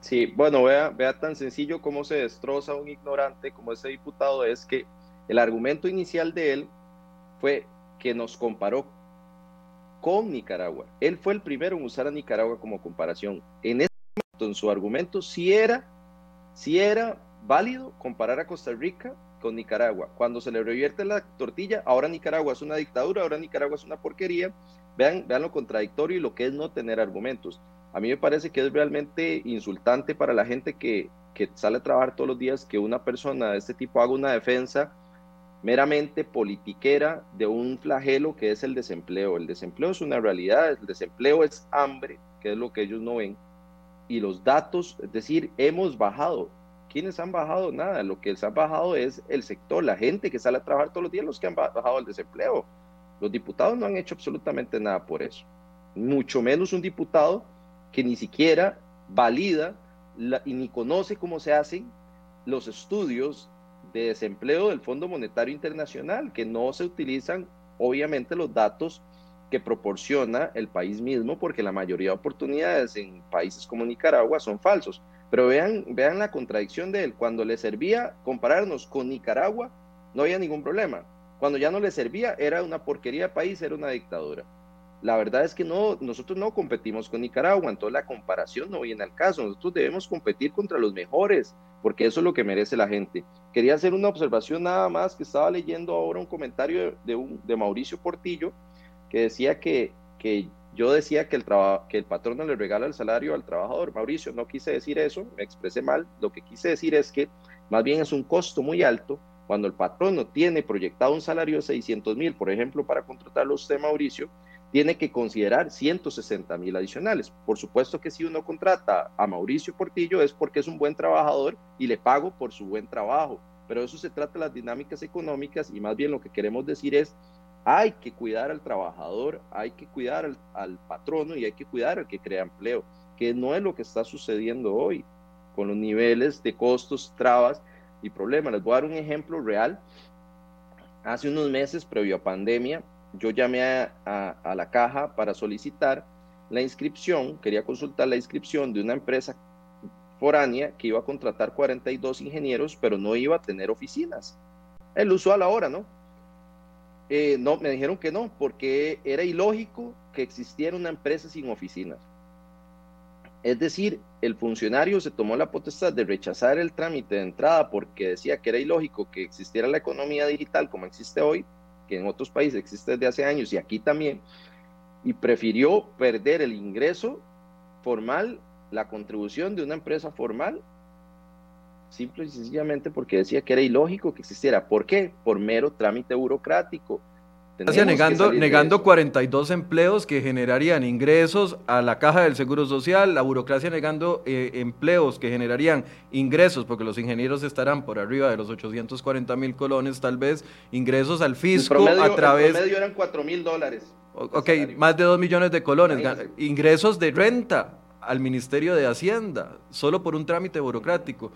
Sí, bueno, vea, vea tan sencillo cómo se destroza un ignorante como ese diputado, es que el argumento inicial de él fue que nos comparó con Nicaragua. Él fue el primero en usar a Nicaragua como comparación. En ese momento, en su argumento, si era, si era válido comparar a Costa Rica con Nicaragua. Cuando se le revierte la tortilla, ahora Nicaragua es una dictadura, ahora Nicaragua es una porquería. Vean, vean lo contradictorio y lo que es no tener argumentos. A mí me parece que es realmente insultante para la gente que, que sale a trabajar todos los días que una persona de este tipo haga una defensa meramente politiquera de un flagelo que es el desempleo. El desempleo es una realidad, el desempleo es hambre, que es lo que ellos no ven. Y los datos, es decir, hemos bajado. ¿Quiénes han bajado? Nada, lo que se ha bajado es el sector, la gente que sale a trabajar todos los días, los que han bajado el desempleo. Los diputados no han hecho absolutamente nada por eso. Mucho menos un diputado que ni siquiera valida y ni conoce cómo se hacen los estudios de desempleo del Fondo Monetario Internacional, que no se utilizan obviamente los datos que proporciona el país mismo, porque la mayoría de oportunidades en países como Nicaragua son falsos. Pero vean, vean la contradicción de él. Cuando le servía compararnos con Nicaragua, no había ningún problema. Cuando ya no le servía, era una porquería de país, era una dictadura. La verdad es que no, nosotros no competimos con Nicaragua, entonces la comparación no viene al caso. Nosotros debemos competir contra los mejores, porque eso es lo que merece la gente. Quería hacer una observación nada más, que estaba leyendo ahora un comentario de, un, de Mauricio Portillo, que decía que, que yo decía que el, que el patrón no le regala el salario al trabajador. Mauricio, no quise decir eso, me expresé mal. Lo que quise decir es que más bien es un costo muy alto cuando el patrón no tiene proyectado un salario de 600 mil, por ejemplo, para contratarlo usted, Mauricio, tiene que considerar 160 mil adicionales. Por supuesto que si uno contrata a Mauricio Portillo es porque es un buen trabajador y le pago por su buen trabajo, pero eso se trata de las dinámicas económicas y más bien lo que queremos decir es, hay que cuidar al trabajador, hay que cuidar al, al patrono y hay que cuidar al que crea empleo, que no es lo que está sucediendo hoy con los niveles de costos, trabas y problemas. Les voy a dar un ejemplo real hace unos meses, previo a pandemia, yo llamé a, la caja para solicitar la inscripción, quería consultar la inscripción de una empresa foránea que iba a contratar 42 ingenieros, pero no iba a tener oficinas. El usual ahora, ¿no? Eh, no, me dijeron que no, porque era ilógico que existiera una empresa sin oficinas. Es decir, el funcionario se tomó la potestad de rechazar el trámite de entrada porque decía que era ilógico que existiera la economía digital como existe hoy, que en otros países existe desde hace años y aquí también, y prefirió perder el ingreso formal, la contribución de una empresa formal, simple y sencillamente porque decía que era ilógico que existiera. ¿Por qué? Por mero trámite burocrático negando, negando 42 empleos que generarían ingresos a la caja del Seguro Social, la burocracia negando eh, empleos que generarían ingresos, porque los ingenieros estarán por arriba de los 840 mil colones, tal vez, ingresos al fisco a través... El promedio eran 4 mil dólares. Ok, más de 2 millones de colones, ingresos de renta al Ministerio de Hacienda, solo por un trámite burocrático.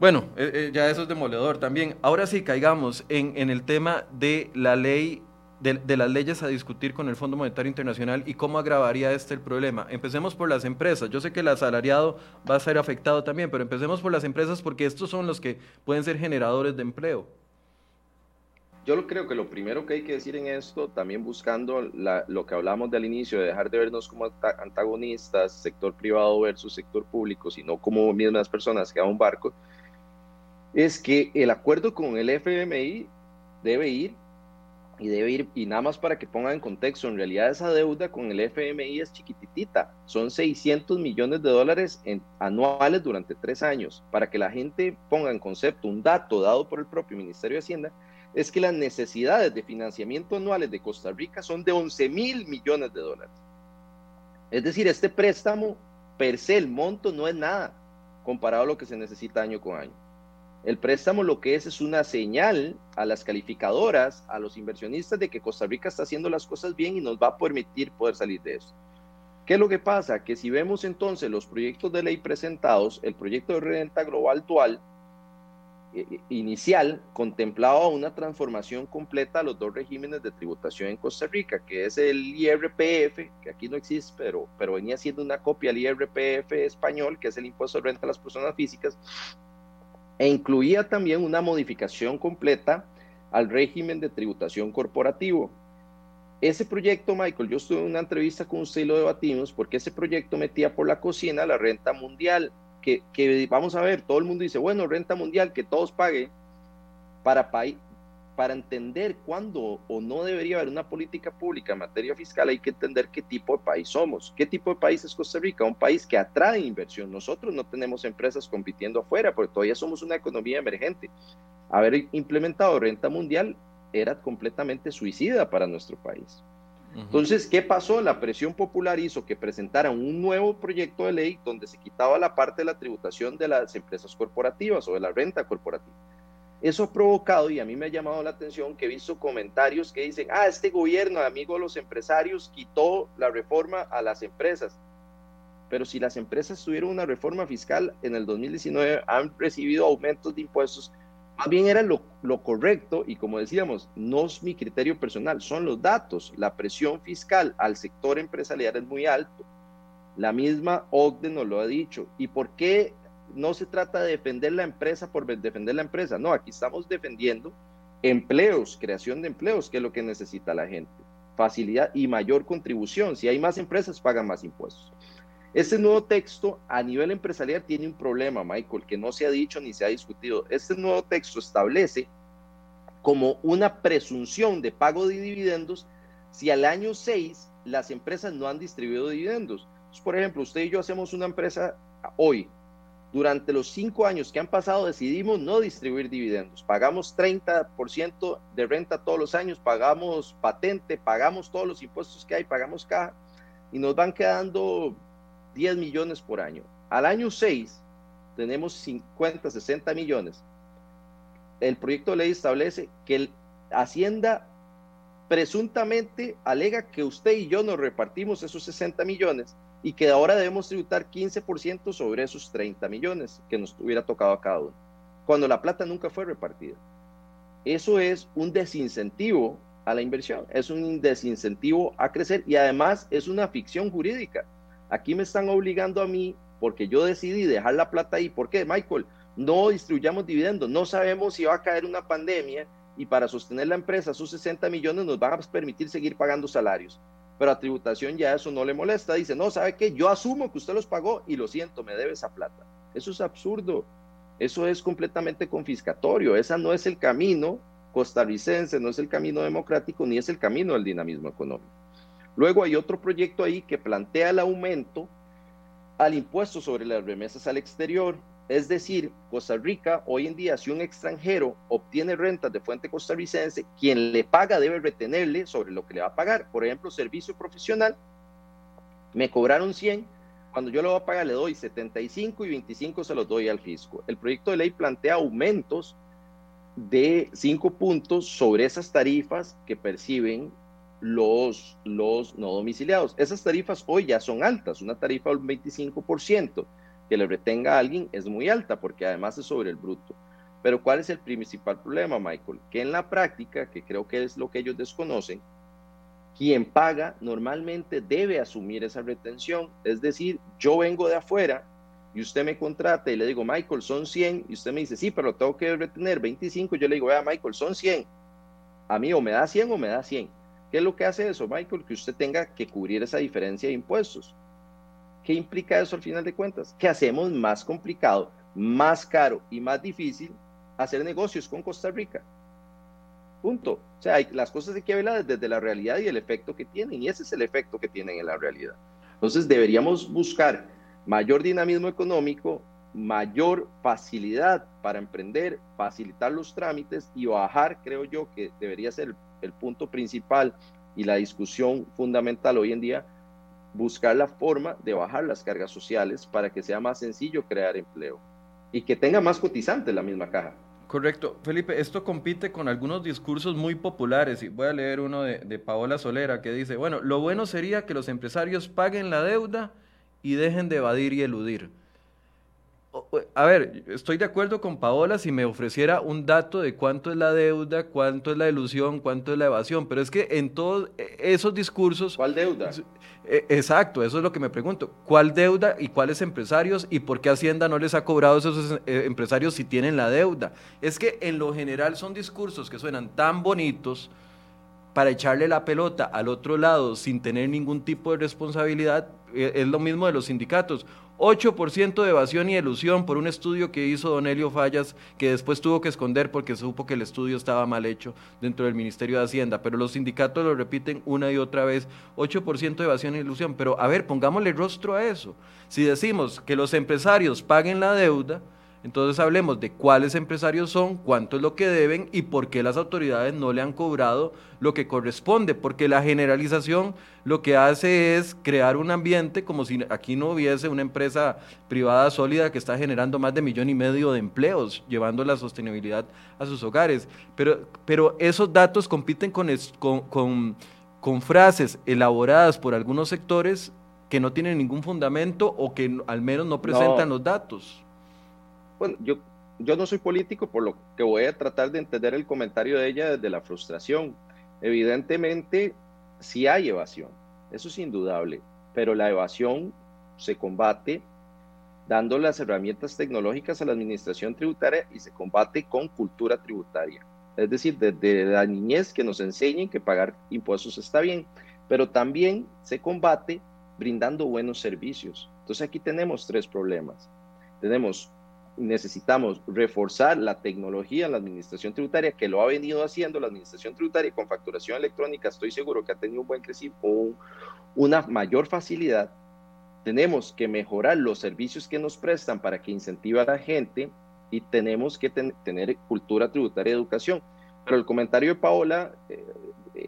Bueno, eh, eh, ya eso es demoledor también. Ahora sí, caigamos en, en el tema de la ley de, las leyes a discutir con el Fondo Monetario Internacional y cómo agravaría este el problema. Empecemos por las empresas. Yo sé que el asalariado va a ser afectado también, pero empecemos por las empresas porque estos son los que pueden ser generadores de empleo. Yo creo que lo primero que hay que decir en esto, también buscando lo que hablamos del inicio, de dejar de vernos como antagonistas, sector privado versus sector público, sino como mismas personas que a un barco, es que el acuerdo con el FMI debe ir y debe ir, y nada más para que pongan en contexto, en realidad esa deuda con el FMI es chiquititita, son 600 millones de dólares en, anuales durante tres años. Para que la gente ponga en concepto un dato dado por el propio Ministerio de Hacienda, es que las necesidades de financiamiento anuales de Costa Rica son de 11 mil millones de dólares. Es decir, este préstamo per se, el monto no es nada comparado a lo que se necesita año con año. El préstamo lo que es es una señal a las calificadoras, a los inversionistas de que Costa Rica está haciendo las cosas bien y nos va a permitir poder salir de eso. ¿Qué es lo que pasa? Que si vemos entonces los proyectos de ley presentados, el proyecto de renta global dual eh, eh, inicial contemplaba una transformación completa a los dos regímenes de tributación en Costa Rica, que es el IRPF, que aquí no existe, pero, pero venía siendo una copia del IRPF español, que es el impuesto de renta a las personas físicas, e incluía también una modificación completa al régimen de tributación corporativo. Ese proyecto, Michael, yo estuve en una entrevista con usted y lo debatimos porque ese proyecto metía por la cocina la renta mundial, que, que vamos a ver, todo el mundo dice, bueno, renta mundial, que todos paguen para, para entender cuándo o no debería haber una política pública en materia fiscal, hay que entender qué tipo de país somos. ¿Qué tipo de país es Costa Rica? Un país que atrae inversión. Nosotros no tenemos empresas compitiendo afuera, porque todavía somos una economía emergente. Haber implementado renta mundial era completamente suicida para nuestro país. Entonces, ¿qué pasó? La presión popular hizo que presentaran un nuevo proyecto de ley donde se quitaba la parte de la tributación de las empresas corporativas o de la renta corporativa eso ha provocado, y a mí me ha llamado la atención, que he visto comentarios que dicen, ah, este gobierno, amigo de los empresarios, quitó la reforma a las empresas. Pero si las empresas tuvieron una reforma fiscal en el 2019, han recibido aumentos de impuestos, más bien era lo, lo correcto, y como decíamos, no es mi criterio personal, son los datos. La presión fiscal al sector empresarial es muy alto. La misma OCDE nos lo ha dicho. ¿Y por qué no se trata de defender la empresa por defender la empresa, no, aquí estamos defendiendo empleos, creación de empleos, que es lo que necesita la gente, facilidad y mayor contribución. Si hay más empresas, pagan más impuestos. Este nuevo texto a nivel empresarial tiene un problema, Michael, que no se ha dicho ni se ha discutido. Este nuevo texto establece como una presunción de pago de dividendos si al año 6 las empresas no han distribuido dividendos. por ejemplo, usted y yo hacemos una empresa hoy, durante los cinco años que han pasado decidimos no distribuir dividendos. Pagamos 30% de renta todos los años, pagamos patente, pagamos todos los impuestos que hay, pagamos caja y nos van quedando 10 millones por año. Al año 6 tenemos 50, 60 millones. El proyecto de ley establece que el Hacienda presuntamente alega que usted y yo nos repartimos esos 60 millones y que ahora debemos tributar 15% sobre esos 30 millones que nos hubiera tocado a cada uno, cuando la plata nunca fue repartida. eso es un desincentivo a la inversión, es un desincentivo a crecer y además es una ficción jurídica. Aquí me están obligando a mí, porque yo decidí dejar la plata ahí. ¿Por qué, Michael? No distribuyamos dividendos, no sabemos si va a caer una pandemia y para sostener la empresa sus 60 millones nos van a permitir seguir pagando salarios. Pero a tributación ya eso no le molesta. Dice, no, ¿sabe qué? Yo asumo que usted los pagó y lo siento, me debe esa plata. Eso es absurdo. Eso es completamente confiscatorio. Ese no es el camino costarricense, no es el camino democrático ni es el camino del dinamismo económico. Luego hay otro proyecto ahí que plantea el aumento al impuesto sobre las remesas al exterior. Es decir, Costa Rica hoy en día, si un extranjero obtiene rentas de fuente costarricense, quien le paga debe retenerle sobre lo que le va a pagar. Por ejemplo, servicio profesional, me cobraron 100, cuando yo lo voy a pagar le doy 75 y 25 se los doy al fisco. El proyecto de ley plantea aumentos de 5 puntos sobre esas tarifas que perciben los, los no domiciliados. Esas tarifas hoy ya son altas, una tarifa del 25% que le retenga a alguien es muy alta porque además es sobre el bruto. Pero ¿cuál es el principal problema, Michael? Que en la práctica, que creo que es lo que ellos desconocen, quien paga normalmente debe asumir esa retención. Es decir, yo vengo de afuera y usted me contrata y le digo, Michael, son 100, y usted me dice, sí, pero tengo que retener 25, yo le digo, vea, Michael, son 100. A mí o me da 100 o me da 100. ¿Qué es lo que hace eso, Michael? Que usted tenga que cubrir esa diferencia de impuestos. ¿Qué implica eso al final de cuentas? Que hacemos más complicado, más caro y más difícil hacer negocios con Costa Rica. Punto. O sea, hay, las cosas hay que verlas desde la realidad y el efecto que tienen, y ese es el efecto que tienen en la realidad. Entonces deberíamos buscar mayor dinamismo económico, mayor facilidad para emprender, facilitar los trámites y bajar, creo yo, que debería ser el punto principal y la discusión fundamental hoy en día, buscar la forma de bajar las cargas sociales para que sea más sencillo crear empleo y que tenga más cotizantes la misma caja. Correcto. Felipe, esto compite con algunos discursos muy populares y voy a leer uno de, de Paola Solera que dice, bueno, lo bueno sería que los empresarios paguen la deuda y dejen de evadir y eludir a ver, estoy de acuerdo con Paola si me ofreciera un dato de cuánto es la deuda, cuánto es la ilusión, cuánto es la evasión, pero es que en todos e, esos discursos... ¿Cuál deuda? E, exacto, eso es lo que me pregunto. ¿Cuál deuda y cuáles empresarios y por qué Hacienda no les ha cobrado a esos eh, empresarios si tienen la deuda? Es que en lo general son discursos que suenan tan bonitos para echarle la pelota al otro lado sin tener ningún tipo de responsabilidad, e, es lo mismo de los sindicatos. 8% de evasión y elusión por un estudio que hizo Don Elio Fallas, que después tuvo que esconder porque supo que el estudio estaba mal hecho dentro del Ministerio de Hacienda, pero los sindicatos lo repiten una y otra vez, 8% de evasión y elusión, pero a ver, pongámosle rostro a eso. Si decimos que los empresarios paguen la deuda, entonces hablemos de cuáles empresarios son, cuánto es lo que deben y por qué las autoridades no le han cobrado lo que corresponde, porque la generalización lo que hace es crear un ambiente como si aquí no hubiese una empresa privada sólida que está generando más de millón y medio de empleos, llevando la sostenibilidad a sus hogares. Pero, pero esos datos compiten con, con, con frases elaboradas por algunos sectores que no tienen ningún fundamento o que al menos no presentan los datos bueno, yo, yo no soy político, por lo que voy a tratar de entender el comentario de ella desde la frustración. Evidentemente, sí hay evasión, eso es indudable, pero la evasión se combate dando las herramientas tecnológicas a la administración tributaria y se combate con cultura tributaria. Es decir, desde la niñez que nos enseñen que pagar impuestos está bien, pero también se combate brindando buenos servicios. Entonces aquí tenemos tres problemas. Tenemos necesitamos reforzar la tecnología en la administración tributaria, que lo ha venido haciendo la administración tributaria con facturación electrónica, estoy seguro que ha tenido un buen crecimiento, una mayor facilidad. Tenemos que mejorar los servicios que nos prestan para que incentive a la gente y tenemos que tener cultura tributaria y educación. Pero el comentario de Paola eh,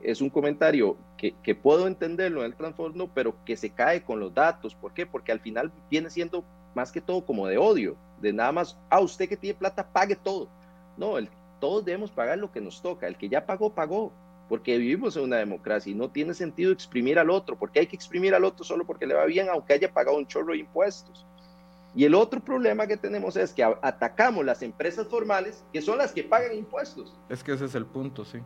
es un comentario que, que, puedo entenderlo en el trasfondo, pero que se cae con los datos. ¿Por qué? Porque al final viene siendo más que todo como de odio de nada más, ah, usted que tiene plata, pague todo. No, el, todos debemos pagar lo que nos toca. El que ya pagó, pagó. Porque vivimos en una democracia y no tiene sentido exprimir al otro, porque hay que exprimir al otro solo porque le va bien, aunque haya pagado un chorro de impuestos. Y el otro problema que tenemos es que atacamos las empresas formales, que son las que pagan impuestos. Es que ese es el punto, sí.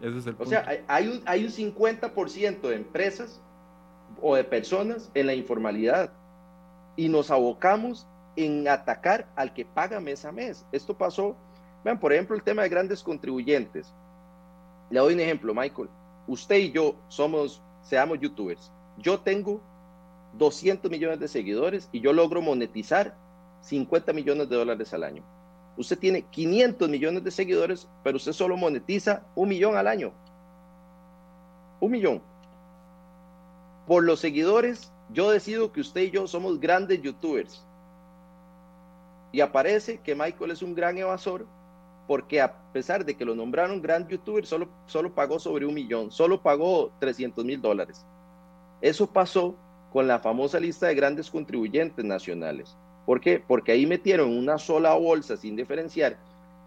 Ese es el o sea, hay un, hay un 50% de empresas o de personas en la informalidad y nos abocamos en atacar al que paga mes a mes. Esto pasó, vean, por ejemplo, el tema de grandes contribuyentes. Le doy un ejemplo, Michael. Usted y yo somos, seamos youtubers. Yo tengo 200 millones de seguidores y yo logro monetizar 50 millones de dólares al año. Usted tiene 500 millones de seguidores, pero usted solo monetiza un millón al año. Un millón. Por los seguidores, yo decido que usted y yo somos grandes youtubers. Y aparece que Michael es un gran evasor porque a pesar de que lo nombraron gran youtuber, solo, solo pagó sobre un millón, solo pagó 300 mil dólares. Eso pasó con la famosa lista de grandes contribuyentes nacionales. ¿Por qué? Porque ahí metieron una sola bolsa sin diferenciar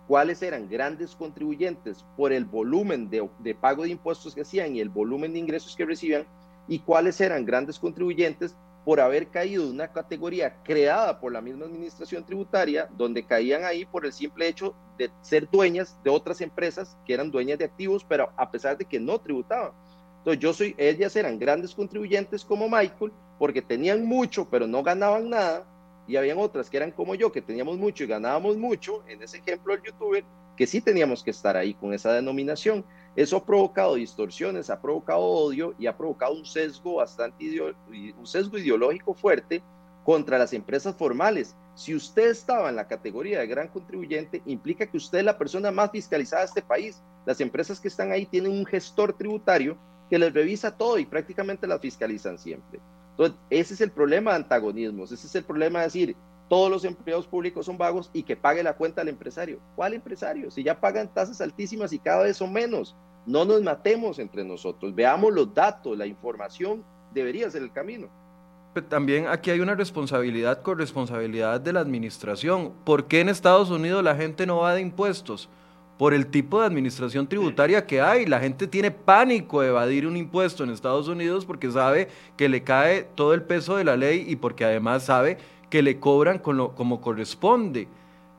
cuáles eran grandes contribuyentes por el volumen de, de, pago de impuestos que hacían y el volumen de ingresos que recibían y cuáles eran grandes contribuyentes por haber caído de una categoría creada por la misma administración tributaria, donde caían ahí por el simple hecho de ser dueñas de otras empresas que eran dueñas de activos, pero a pesar de que no tributaban. Entonces yo soy, ellas eran grandes contribuyentes como Michael, porque tenían mucho, pero no ganaban nada, y habían otras que eran como yo, que teníamos mucho y ganábamos mucho, en ese ejemplo el youtuber, que sí teníamos que estar ahí con esa denominación. Eso ha provocado distorsiones, ha provocado odio y ha provocado un sesgo bastante un sesgo ideológico fuerte contra las empresas formales. Si usted estaba en la categoría de gran contribuyente, implica que usted es la persona más fiscalizada de este país. Las empresas que están ahí tienen un gestor tributario que les revisa todo y prácticamente las fiscalizan siempre. Entonces, ese es el problema de antagonismos, ese es el problema de decir, todos los empleados públicos son vagos y que pague la cuenta al empresario. ¿Cuál empresario? Si ya pagan tasas altísimas y cada vez son menos. No nos matemos entre nosotros, veamos los datos, la información debería ser el camino. También aquí hay una responsabilidad, corresponsabilidad de la administración. ¿Por qué en Estados Unidos la gente no va de impuestos? por el tipo de administración tributaria que hay. La gente tiene pánico de evadir un impuesto en Estados Unidos porque sabe que le cae todo el peso de la ley y porque además sabe que le cobran con como corresponde.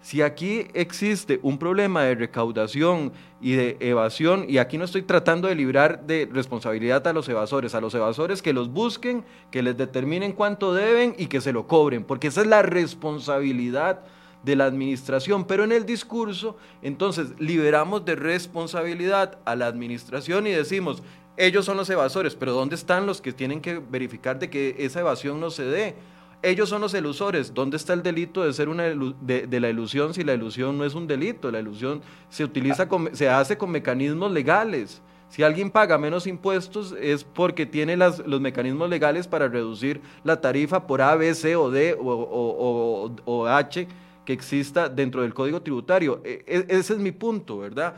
Si aquí existe un problema de recaudación y de evasión, y aquí no estoy tratando de librar de responsabilidad a los evasores, a los evasores que los busquen, que les determinen cuánto deben y que se lo cobren, porque esa es la responsabilidad de la administración, pero en el discurso, entonces liberamos de responsabilidad a la administración y decimos, ellos son los evasores, pero ¿dónde están los que tienen que verificar de que esa evasión no se dé? Ellos son los elusores. ¿Dónde está el delito de ser una de, la ilusión si la ilusión no es un delito? La ilusión se utiliza se hace con mecanismos legales. Si alguien paga menos impuestos es porque tiene las, los mecanismos legales para reducir la tarifa por A, B, C o D o, o H que exista dentro del código tributario. E, e, ese es mi punto, ¿verdad?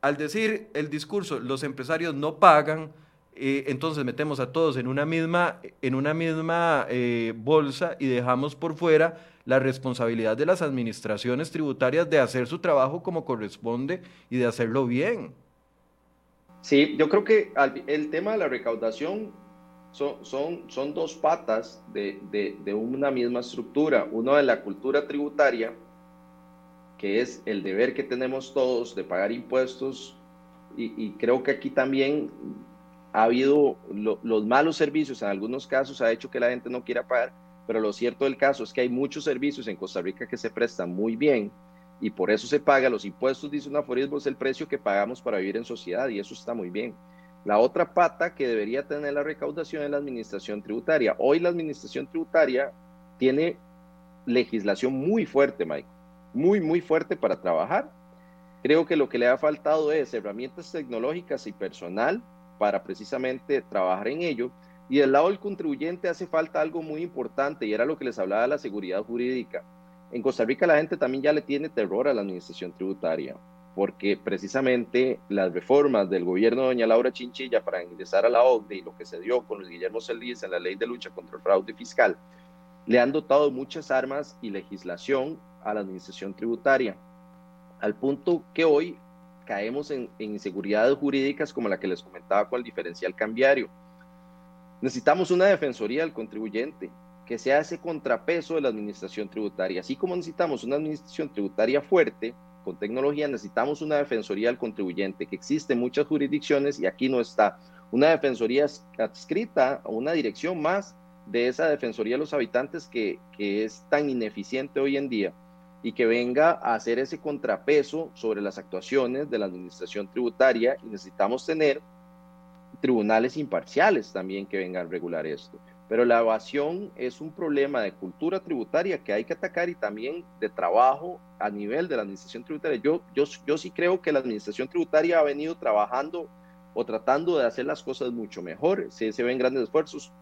Al decir el discurso, los empresarios no pagan, eh, entonces metemos a todos en una misma, en una misma eh, bolsa y dejamos por fuera la responsabilidad de las administraciones tributarias de hacer su trabajo como corresponde y de hacerlo bien. Sí, yo creo que el tema de la recaudación son, son, son dos patas de, de, una misma estructura. Uno de la cultura tributaria, que es el deber que tenemos todos de pagar impuestos, y, creo que aquí también ha habido los malos servicios, en algunos casos ha hecho que la gente no quiera pagar, pero lo cierto del caso es que hay muchos servicios en Costa Rica que se prestan muy bien y por eso se paga los impuestos, dice un aforismo, es el precio que pagamos para vivir en sociedad y eso está muy bien. La otra pata que debería tener la recaudación es la administración tributaria. Hoy la administración tributaria tiene legislación muy fuerte, Mike, muy, muy fuerte para trabajar. Creo que lo que le ha faltado es herramientas tecnológicas y personal para precisamente trabajar en ello. Y del lado del contribuyente hace falta algo muy importante y era lo que les hablaba de la seguridad jurídica. En Costa Rica la gente también ya le tiene terror a la administración tributaria porque precisamente las reformas del gobierno de doña Laura Chinchilla para ingresar a la OCDE y lo que se dio con Luis Guillermo Celis en la ley de lucha contra el fraude fiscal, le han dotado muchas armas y legislación a la administración tributaria, al punto que hoy caemos en, en inseguridades jurídicas como la que les comentaba con el diferencial cambiario. Necesitamos una defensoría del contribuyente, que sea ese contrapeso de la administración tributaria. Así como necesitamos una administración tributaria fuerte, con tecnología, necesitamos una defensoría del contribuyente, que existe en muchas jurisdicciones y aquí no está. Una defensoría adscrita a una dirección más de esa defensoría de los habitantes que, que es tan ineficiente hoy en día y que venga a hacer ese contrapeso sobre las actuaciones de la administración tributaria y necesitamos tener tribunales imparciales también que vengan a regular esto. Pero la evasión es un problema de cultura tributaria que hay que atacar y también de trabajo a nivel de la administración tributaria. Yo, yo, yo sí creo que la administración tributaria ha venido trabajando o tratando de hacer las cosas mucho mejor. Se, se ven grandes esfuerzos.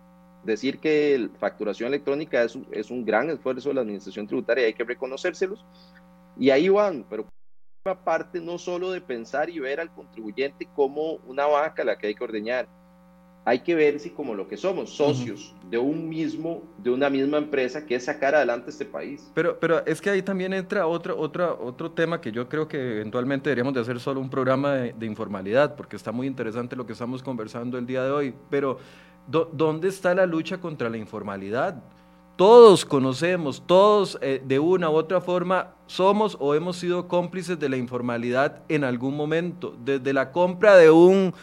Decir que facturación electrónica es, es un gran esfuerzo de la administración tributaria, hay que reconocérselos. Y ahí van, pero parte no solo de pensar y ver al contribuyente como una vaca a la que hay que ordeñar, hay que ver si como lo que somos, socios de un mismo, de una misma empresa que es sacar adelante este país. Pero, pero es que ahí también entra otro, otro, otro tema que yo creo que eventualmente deberíamos de hacer solo un programa de, informalidad, porque está muy interesante lo que estamos conversando el día de hoy. Pero, ¿dónde está la lucha contra la informalidad? Todos conocemos, todos eh, de una u otra forma somos o hemos sido cómplices de la informalidad en algún momento, desde la compra de un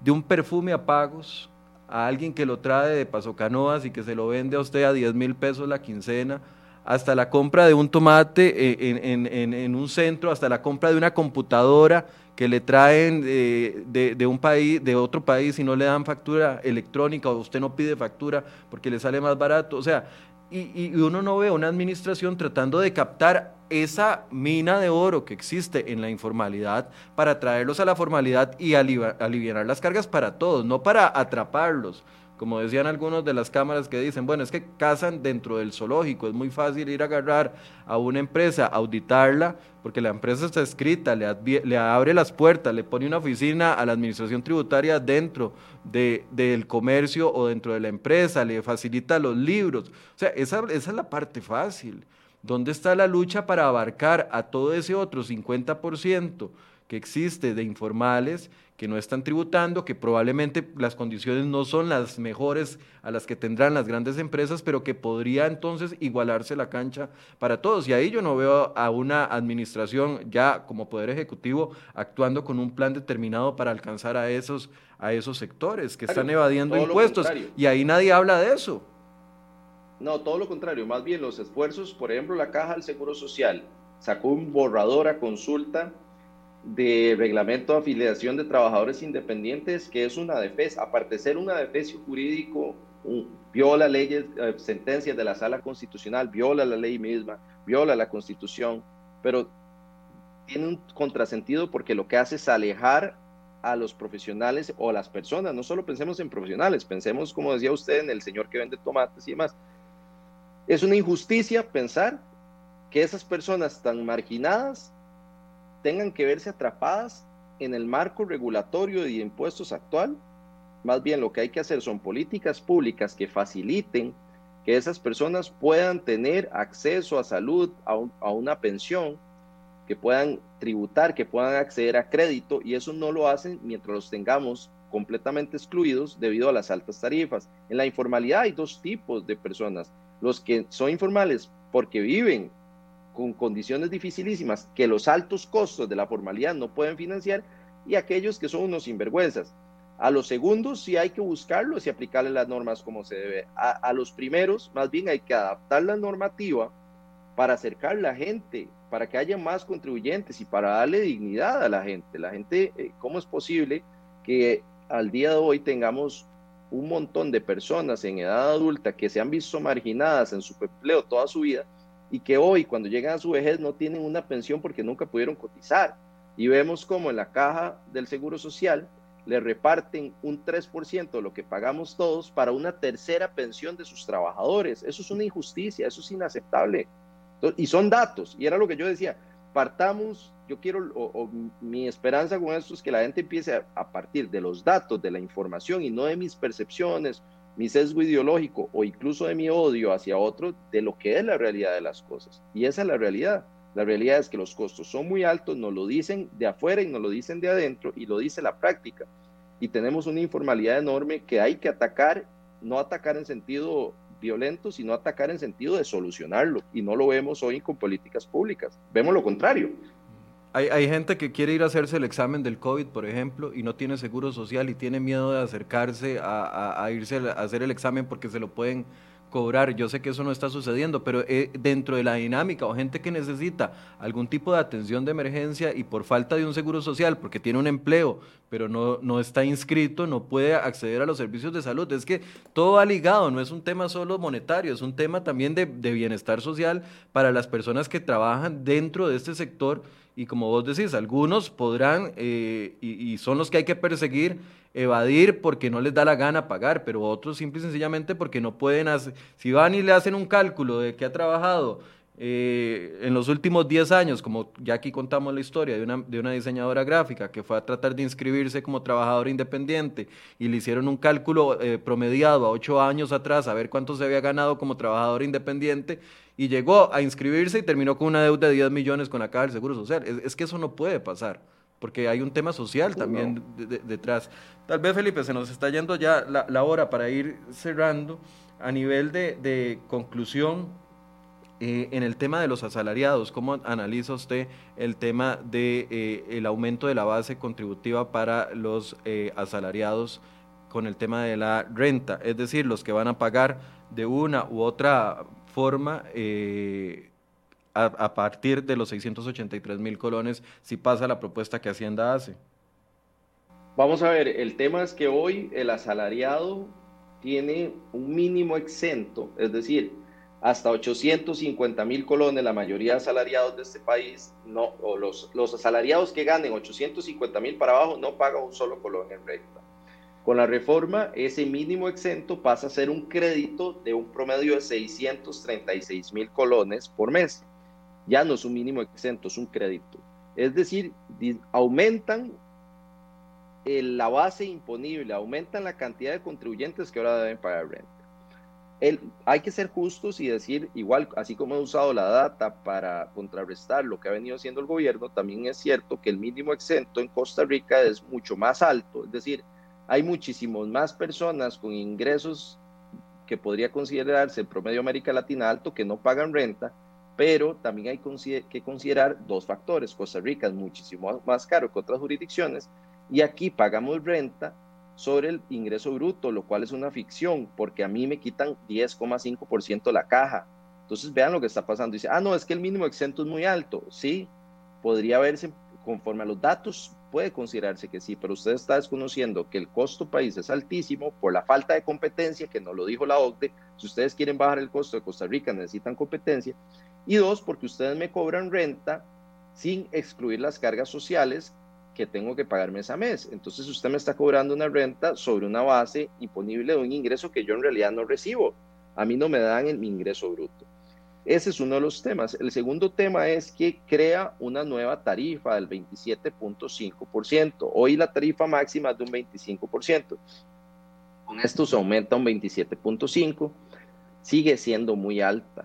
de un perfume a pagos a alguien que lo trae de Paso Canoas y que se lo vende a usted a 10 mil pesos la quincena, hasta la compra de un tomate eh, en, un centro, hasta la compra de una computadora que le traen eh, de, un país, de otro país y no le dan factura electrónica o usted no pide factura porque le sale más barato. O sea, y, uno no ve una administración tratando de captar esa mina de oro que existe en la informalidad para traerlos a la formalidad y aliviar las cargas para todos, no para atraparlos, como decían algunos de las cámaras que dicen, bueno, es que cazan dentro del zoológico, es muy fácil ir a agarrar a una empresa, auditarla, porque la empresa está escrita, le, abre las puertas, le pone una oficina a la administración tributaria dentro del comercio o dentro de la empresa, le facilita los libros. O sea, esa, es la parte fácil. ¿Dónde está la lucha para abarcar a todo ese otro 50% que existe de informales que no están tributando, que probablemente las condiciones no son las mejores a las que tendrán las grandes empresas, pero que podría entonces igualarse la cancha para todos. Y ahí yo no veo a una administración ya como poder ejecutivo actuando con un plan determinado para alcanzar a esos, a esos sectores que están evadiendo impuestos. Y ahí nadie habla de eso. No, todo lo contrario, más bien los esfuerzos, por ejemplo, la Caja del Seguro Social sacó un borrador a consulta de reglamento de afiliación de trabajadores independientes, que es una defensa, aparte de ser una defensa jurídico, viola leyes, eh, sentencias de la sala constitucional, viola la ley misma, viola la constitución, pero tiene un contrasentido porque lo que hace es alejar a los profesionales o a las personas, no solo pensemos en profesionales, pensemos, como decía usted, en el señor que vende tomates y demás. Es una injusticia pensar que esas personas tan marginadas tengan que verse atrapadas en el marco regulatorio de impuestos actual. Más bien lo que hay que hacer son políticas públicas que faciliten que esas personas puedan tener acceso a salud, a, una pensión, que puedan tributar, que puedan acceder a crédito y eso no lo hacen mientras los tengamos completamente excluidos debido a las altas tarifas. En la informalidad hay dos tipos de personas, los que son informales porque viven con condiciones dificilísimas que los altos costos de la formalidad no pueden financiar y aquellos que son unos sinvergüenzas. A los segundos sí hay que buscarlos y aplicarle las normas como se debe. A, los primeros más bien hay que adaptar la normativa para acercar la gente, para que haya más contribuyentes y para darle dignidad a la gente. La gente, eh, ¿cómo es posible que al día de hoy tengamos un montón de personas en edad adulta que se han visto marginadas en su empleo toda su vida y que hoy cuando llegan a su vejez no tienen una pensión porque nunca pudieron cotizar. Y vemos como en la caja del Seguro Social le reparten un 3% de lo que pagamos todos para una tercera pensión de sus trabajadores. Eso es una injusticia, eso es inaceptable. Y son datos, y era lo que yo decía, partamos, yo quiero, o, mi esperanza con esto es que la gente empiece a, a partir de los datos, de la información y no de mis percepciones mi sesgo ideológico o incluso de mi odio hacia otro de lo que es la realidad de las cosas. Y esa es la realidad. La realidad es que los costos son muy altos, nos lo dicen de afuera y nos lo dicen de adentro y lo dice la práctica. Y tenemos una informalidad enorme que hay que atacar, no atacar en sentido violento, sino atacar en sentido de solucionarlo. Y no lo vemos hoy con políticas públicas. Vemos lo contrario. Hay, hay, gente que quiere ir a hacerse el examen del COVID, por ejemplo, y no tiene seguro social y tiene miedo de acercarse a, a irse a hacer el examen porque se lo pueden cobrar. Yo sé que eso no está sucediendo, pero eh, dentro de la dinámica o gente que necesita algún tipo de atención de emergencia y por falta de un seguro social, porque tiene un empleo, pero no, no está inscrito, no puede acceder a los servicios de salud. Es que todo va ligado, no es un tema solo monetario, es un tema también de, de bienestar social para las personas que trabajan dentro de este sector y como vos decís, algunos podrán, eh, y, son los que hay que perseguir, evadir porque no les da la gana pagar, pero otros simple y sencillamente porque no pueden hacer, si van y le hacen un cálculo de que ha trabajado eh, en los últimos 10 años, como ya aquí contamos la historia de una, de una diseñadora gráfica que fue a tratar de inscribirse como trabajadora independiente y le hicieron un cálculo eh, promediado a 8 años atrás a ver cuánto se había ganado como trabajadora independiente y llegó a inscribirse y terminó con una deuda de 10 millones con la Caja del Seguro Social. Es, que eso no puede pasar, porque hay un tema social también detrás. Tal vez, Felipe, se nos está yendo ya la, hora para ir cerrando. A nivel de, conclusión, eh, en el tema de los asalariados, ¿cómo analiza usted el tema del de, eh, el aumento de la base contributiva para los eh, asalariados con el tema de la renta? Es decir, los que van a pagar de una u otra forma eh, a, partir de los 683 mil colones si pasa la propuesta que Hacienda hace? Vamos a ver, el tema es que hoy el asalariado tiene un mínimo exento, es decir, hasta 850 mil colones, la mayoría de asalariados de este país, no, o los, los asalariados que ganen 850 mil para abajo no pagan un solo colón en renta. Con la reforma, ese mínimo exento pasa a ser un crédito de un promedio de 636 mil colones por mes. Ya no es un mínimo exento, es un crédito. Es decir, aumentan la base imponible, aumentan la cantidad de contribuyentes que ahora deben pagar renta. hay que ser justos y decir, igual, así como he usado la data para contrarrestar lo que ha venido haciendo el gobierno, también es cierto que el mínimo exento en Costa Rica es mucho más alto. Es decir, hay muchísimas más personas con ingresos que podría considerarse el promedio América Latina alto que no pagan renta, pero también hay que considerar dos factores. Costa Rica es muchísimo más caro que otras jurisdicciones y aquí pagamos renta sobre el ingreso bruto, lo cual es una ficción, porque a mí me quitan 10,5% la caja. Entonces vean lo que está pasando. Dice, ah, no, es que el mínimo exento es muy alto. Sí, podría verse conforme a los datos puede considerarse que sí, pero usted está desconociendo que el costo país es altísimo por la falta de competencia, que no lo dijo la OCDE. Si ustedes quieren bajar el costo de Costa Rica, necesitan competencia. Y dos, porque ustedes me cobran renta sin excluir las cargas sociales que tengo que pagar mes a mes. Entonces usted me está cobrando una renta sobre una base imponible de un ingreso que yo en realidad no recibo. A mí no me dan el, mi ingreso bruto. Ese es uno de los temas. El segundo tema es que crea una nueva tarifa del 27.5%. Hoy la tarifa máxima es de un 25%. Con esto se aumenta un 27.5%. Sigue siendo muy alta.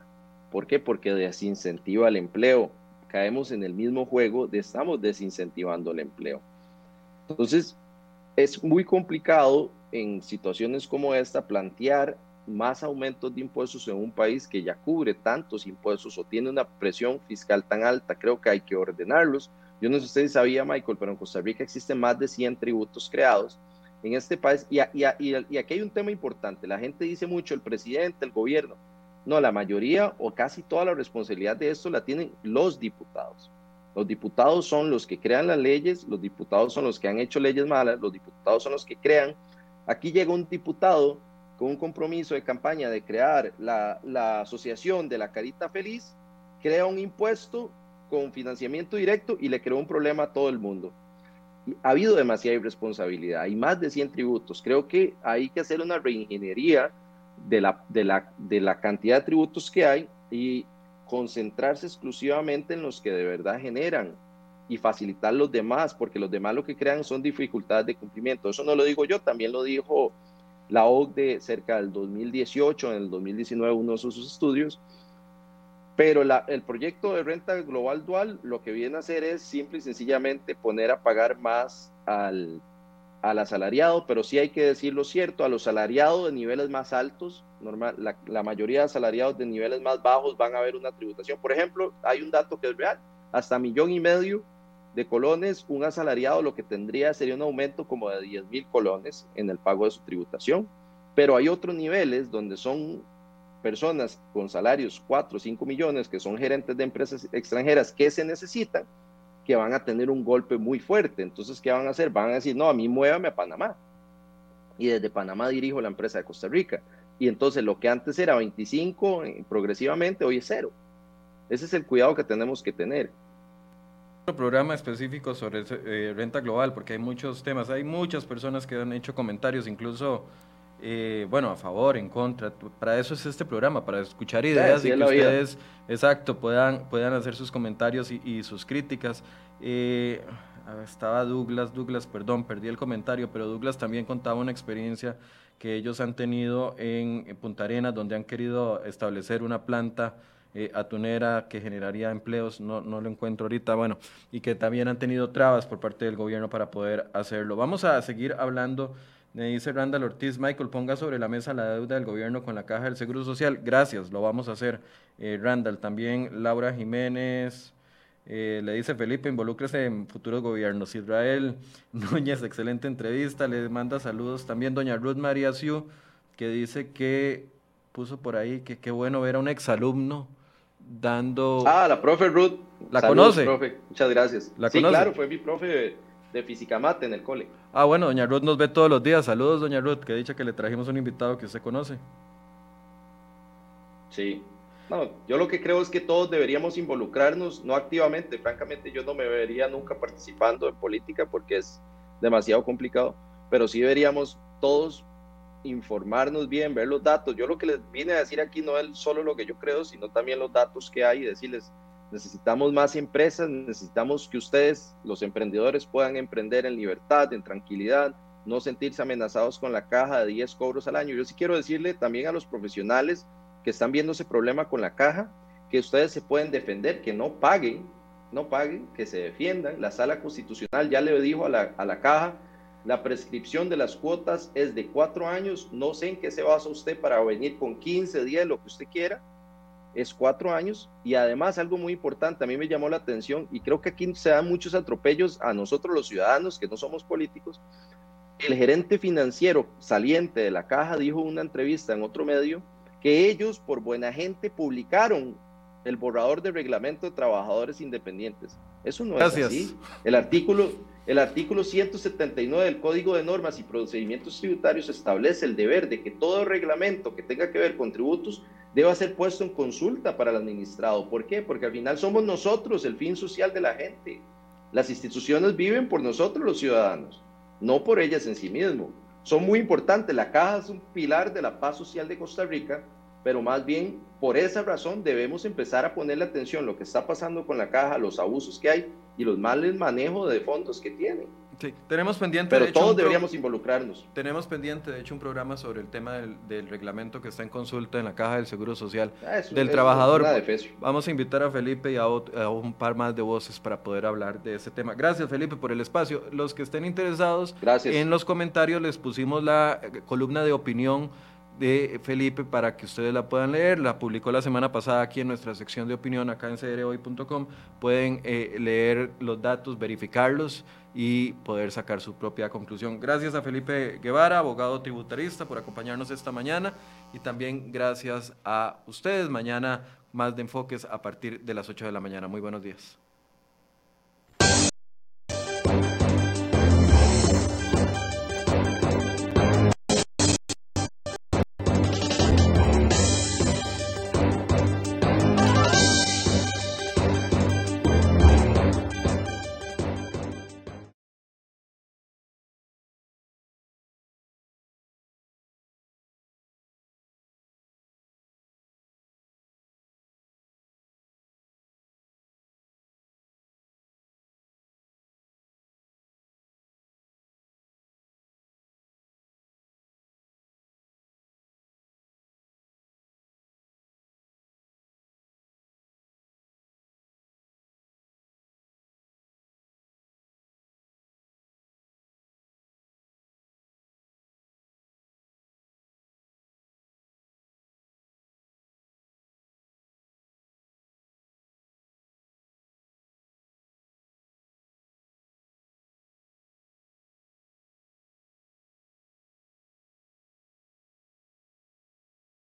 ¿Por qué? Porque desincentiva el empleo. Caemos en el mismo juego de estamos desincentivando el empleo. Entonces, es muy complicado en situaciones como esta plantear más aumentos de impuestos en un país que ya cubre tantos impuestos o tiene una presión fiscal tan alta, creo que hay que ordenarlos. Yo no sé si ustedes sabían, Michael, pero en Costa Rica existen más de 100 tributos creados en este país. Y, y, y, aquí hay un tema importante. La gente dice mucho, el presidente, el gobierno. No, la mayoría o casi toda la responsabilidad de esto la tienen los diputados. Los diputados son los que crean las leyes, los diputados son los que han hecho leyes malas, los diputados son los que crean. Aquí llega un diputado con un compromiso de campaña de crear la, asociación de la Carita Feliz, crea un impuesto con financiamiento directo y le creó un problema a todo el mundo. Ha habido demasiada irresponsabilidad, hay más de 100 tributos. Creo que hay que hacer una reingeniería de la, de la, de la cantidad de tributos que hay y concentrarse exclusivamente en los que de verdad generan y facilitar los demás, porque los demás lo que crean son dificultades de cumplimiento. Eso no lo digo yo, también lo dijo la OCDE cerca del 2018, en el 2019 uno de sus estudios, pero el proyecto de renta global dual lo que viene a hacer es simple y sencillamente poner a pagar más al, al asalariado, pero sí hay que decir lo cierto, a los asalariados de niveles más altos, normal, la, la, mayoría de asalariados de niveles más bajos van a ver una tributación. Por ejemplo, hay un dato que es real, hasta millón y medio de colones, un asalariado lo que tendría sería un aumento como de 10 mil colones en el pago de su tributación. Pero hay otros niveles donde son personas con salarios 4 o 5 millones, que son gerentes de empresas extranjeras que se necesitan, que van a tener un golpe muy fuerte. Entonces, ¿qué van a hacer? Van a decir, no, a mí muévame a Panamá. Y desde Panamá dirijo la empresa de Costa Rica. Y entonces lo que antes era 25, eh, progresivamente, hoy es cero. Ese es el cuidado que tenemos que tener programa específico sobre eh, renta global, porque hay muchos temas, hay muchas personas que han hecho comentarios, incluso, eh, bueno, a favor, en contra. Para eso es este programa, para escuchar ideas y que ustedes, exacto, puedan, puedan hacer sus comentarios y, sus críticas. Eh, estaba Douglas, Douglas, perdón, perdí el comentario, pero Douglas también contaba una experiencia que ellos han tenido en Punta Arenas, donde han querido establecer una planta eh, atunera que generaría empleos, no, no lo encuentro ahorita, bueno, y que también han tenido trabas por parte del gobierno para poder hacerlo. Vamos a seguir hablando. Me dice Randall Ortiz, Michael, ponga sobre la mesa la deuda del gobierno con la Caja del Seguro Social. Gracias, lo vamos a hacer. Eh, Randall, también Laura Jiménez, eh, le dice Felipe, involúcrese en futuros gobiernos. Israel Núñez, excelente entrevista. Le manda saludos también doña Ruth María Siu, que dice que puso por ahí que qué bueno ver a un exalumno dando... Ah, la profe Ruth. ¿La conoce? Profe. Muchas gracias. ¿La sí, claro, fue mi profe de, física mate en el cole. Ah, bueno, doña Ruth nos ve todos los días. Saludos, doña Ruth, que dicha que le trajimos un invitado que usted conoce. Sí. No, yo lo que creo es que todos deberíamos involucrarnos, no activamente. Francamente, yo no me vería nunca participando en política porque es demasiado complicado, pero sí deberíamos todos informarnos bien, ver los datos. Yo lo que les vine a decir aquí no es solo lo que yo creo, sino también los datos que hay y decirles, necesitamos más empresas, necesitamos que ustedes, los emprendedores, puedan emprender en libertad, en tranquilidad, no sentirse amenazados con la caja de 10 cobros al año. Yo sí quiero decirle también a los profesionales que están viendo ese problema con la caja, que ustedes se pueden defender, que no paguen, no paguen, que se defiendan. La sala constitucional ya le dijo a la, a la caja la prescripción de las cuotas es de cuatro años. No sé en qué se basa usted para venir con 15 días, lo que usted quiera. Es cuatro años. Y además, algo muy importante, a mí me llamó la atención, y creo que aquí se dan muchos atropellos a nosotros los ciudadanos, que no somos políticos. El gerente financiero saliente de la caja dijo en una entrevista en otro medio que ellos, por buena gente, publicaron el borrador de reglamento de trabajadores independientes. Eso no es así. El artículo, el artículo 179 del Código de Normas y Procedimientos Tributarios establece el deber de que todo reglamento que tenga que ver con tributos deba ser puesto en consulta para el administrado. ¿Por qué? Porque al final somos nosotros el fin social de la gente. Las instituciones viven por nosotros los ciudadanos, no por ellas en sí mismo. Son muy importantes. La caja es un pilar de la paz social de Costa Rica, pero más bien por esa razón debemos empezar a ponerle atención a lo que está pasando con la caja, los abusos que hay y los males manejo de fondos que tienen. Sí, tenemos pendiente. Pero todos deberíamos involucrarnos. Tenemos pendiente, de hecho, un programa sobre el tema del, reglamento que está en consulta en la Caja del Seguro Social ah, del Trabajador. Vamos a invitar a Felipe y a, un par más de voces para poder hablar de ese tema. Gracias, Felipe, por el espacio. Los que estén interesados, en los comentarios les pusimos la eh, columna de opinión de Felipe para que ustedes la puedan leer. La publicó la semana pasada aquí en nuestra sección de opinión acá en cdrhoy.com. Pueden eh, leer los datos, verificarlos y poder sacar su propia conclusión. Gracias a Felipe Guevara, abogado tributarista, por acompañarnos esta mañana y también gracias a ustedes. Mañana más de enfoques a partir de las 8 de la mañana. Muy buenos días.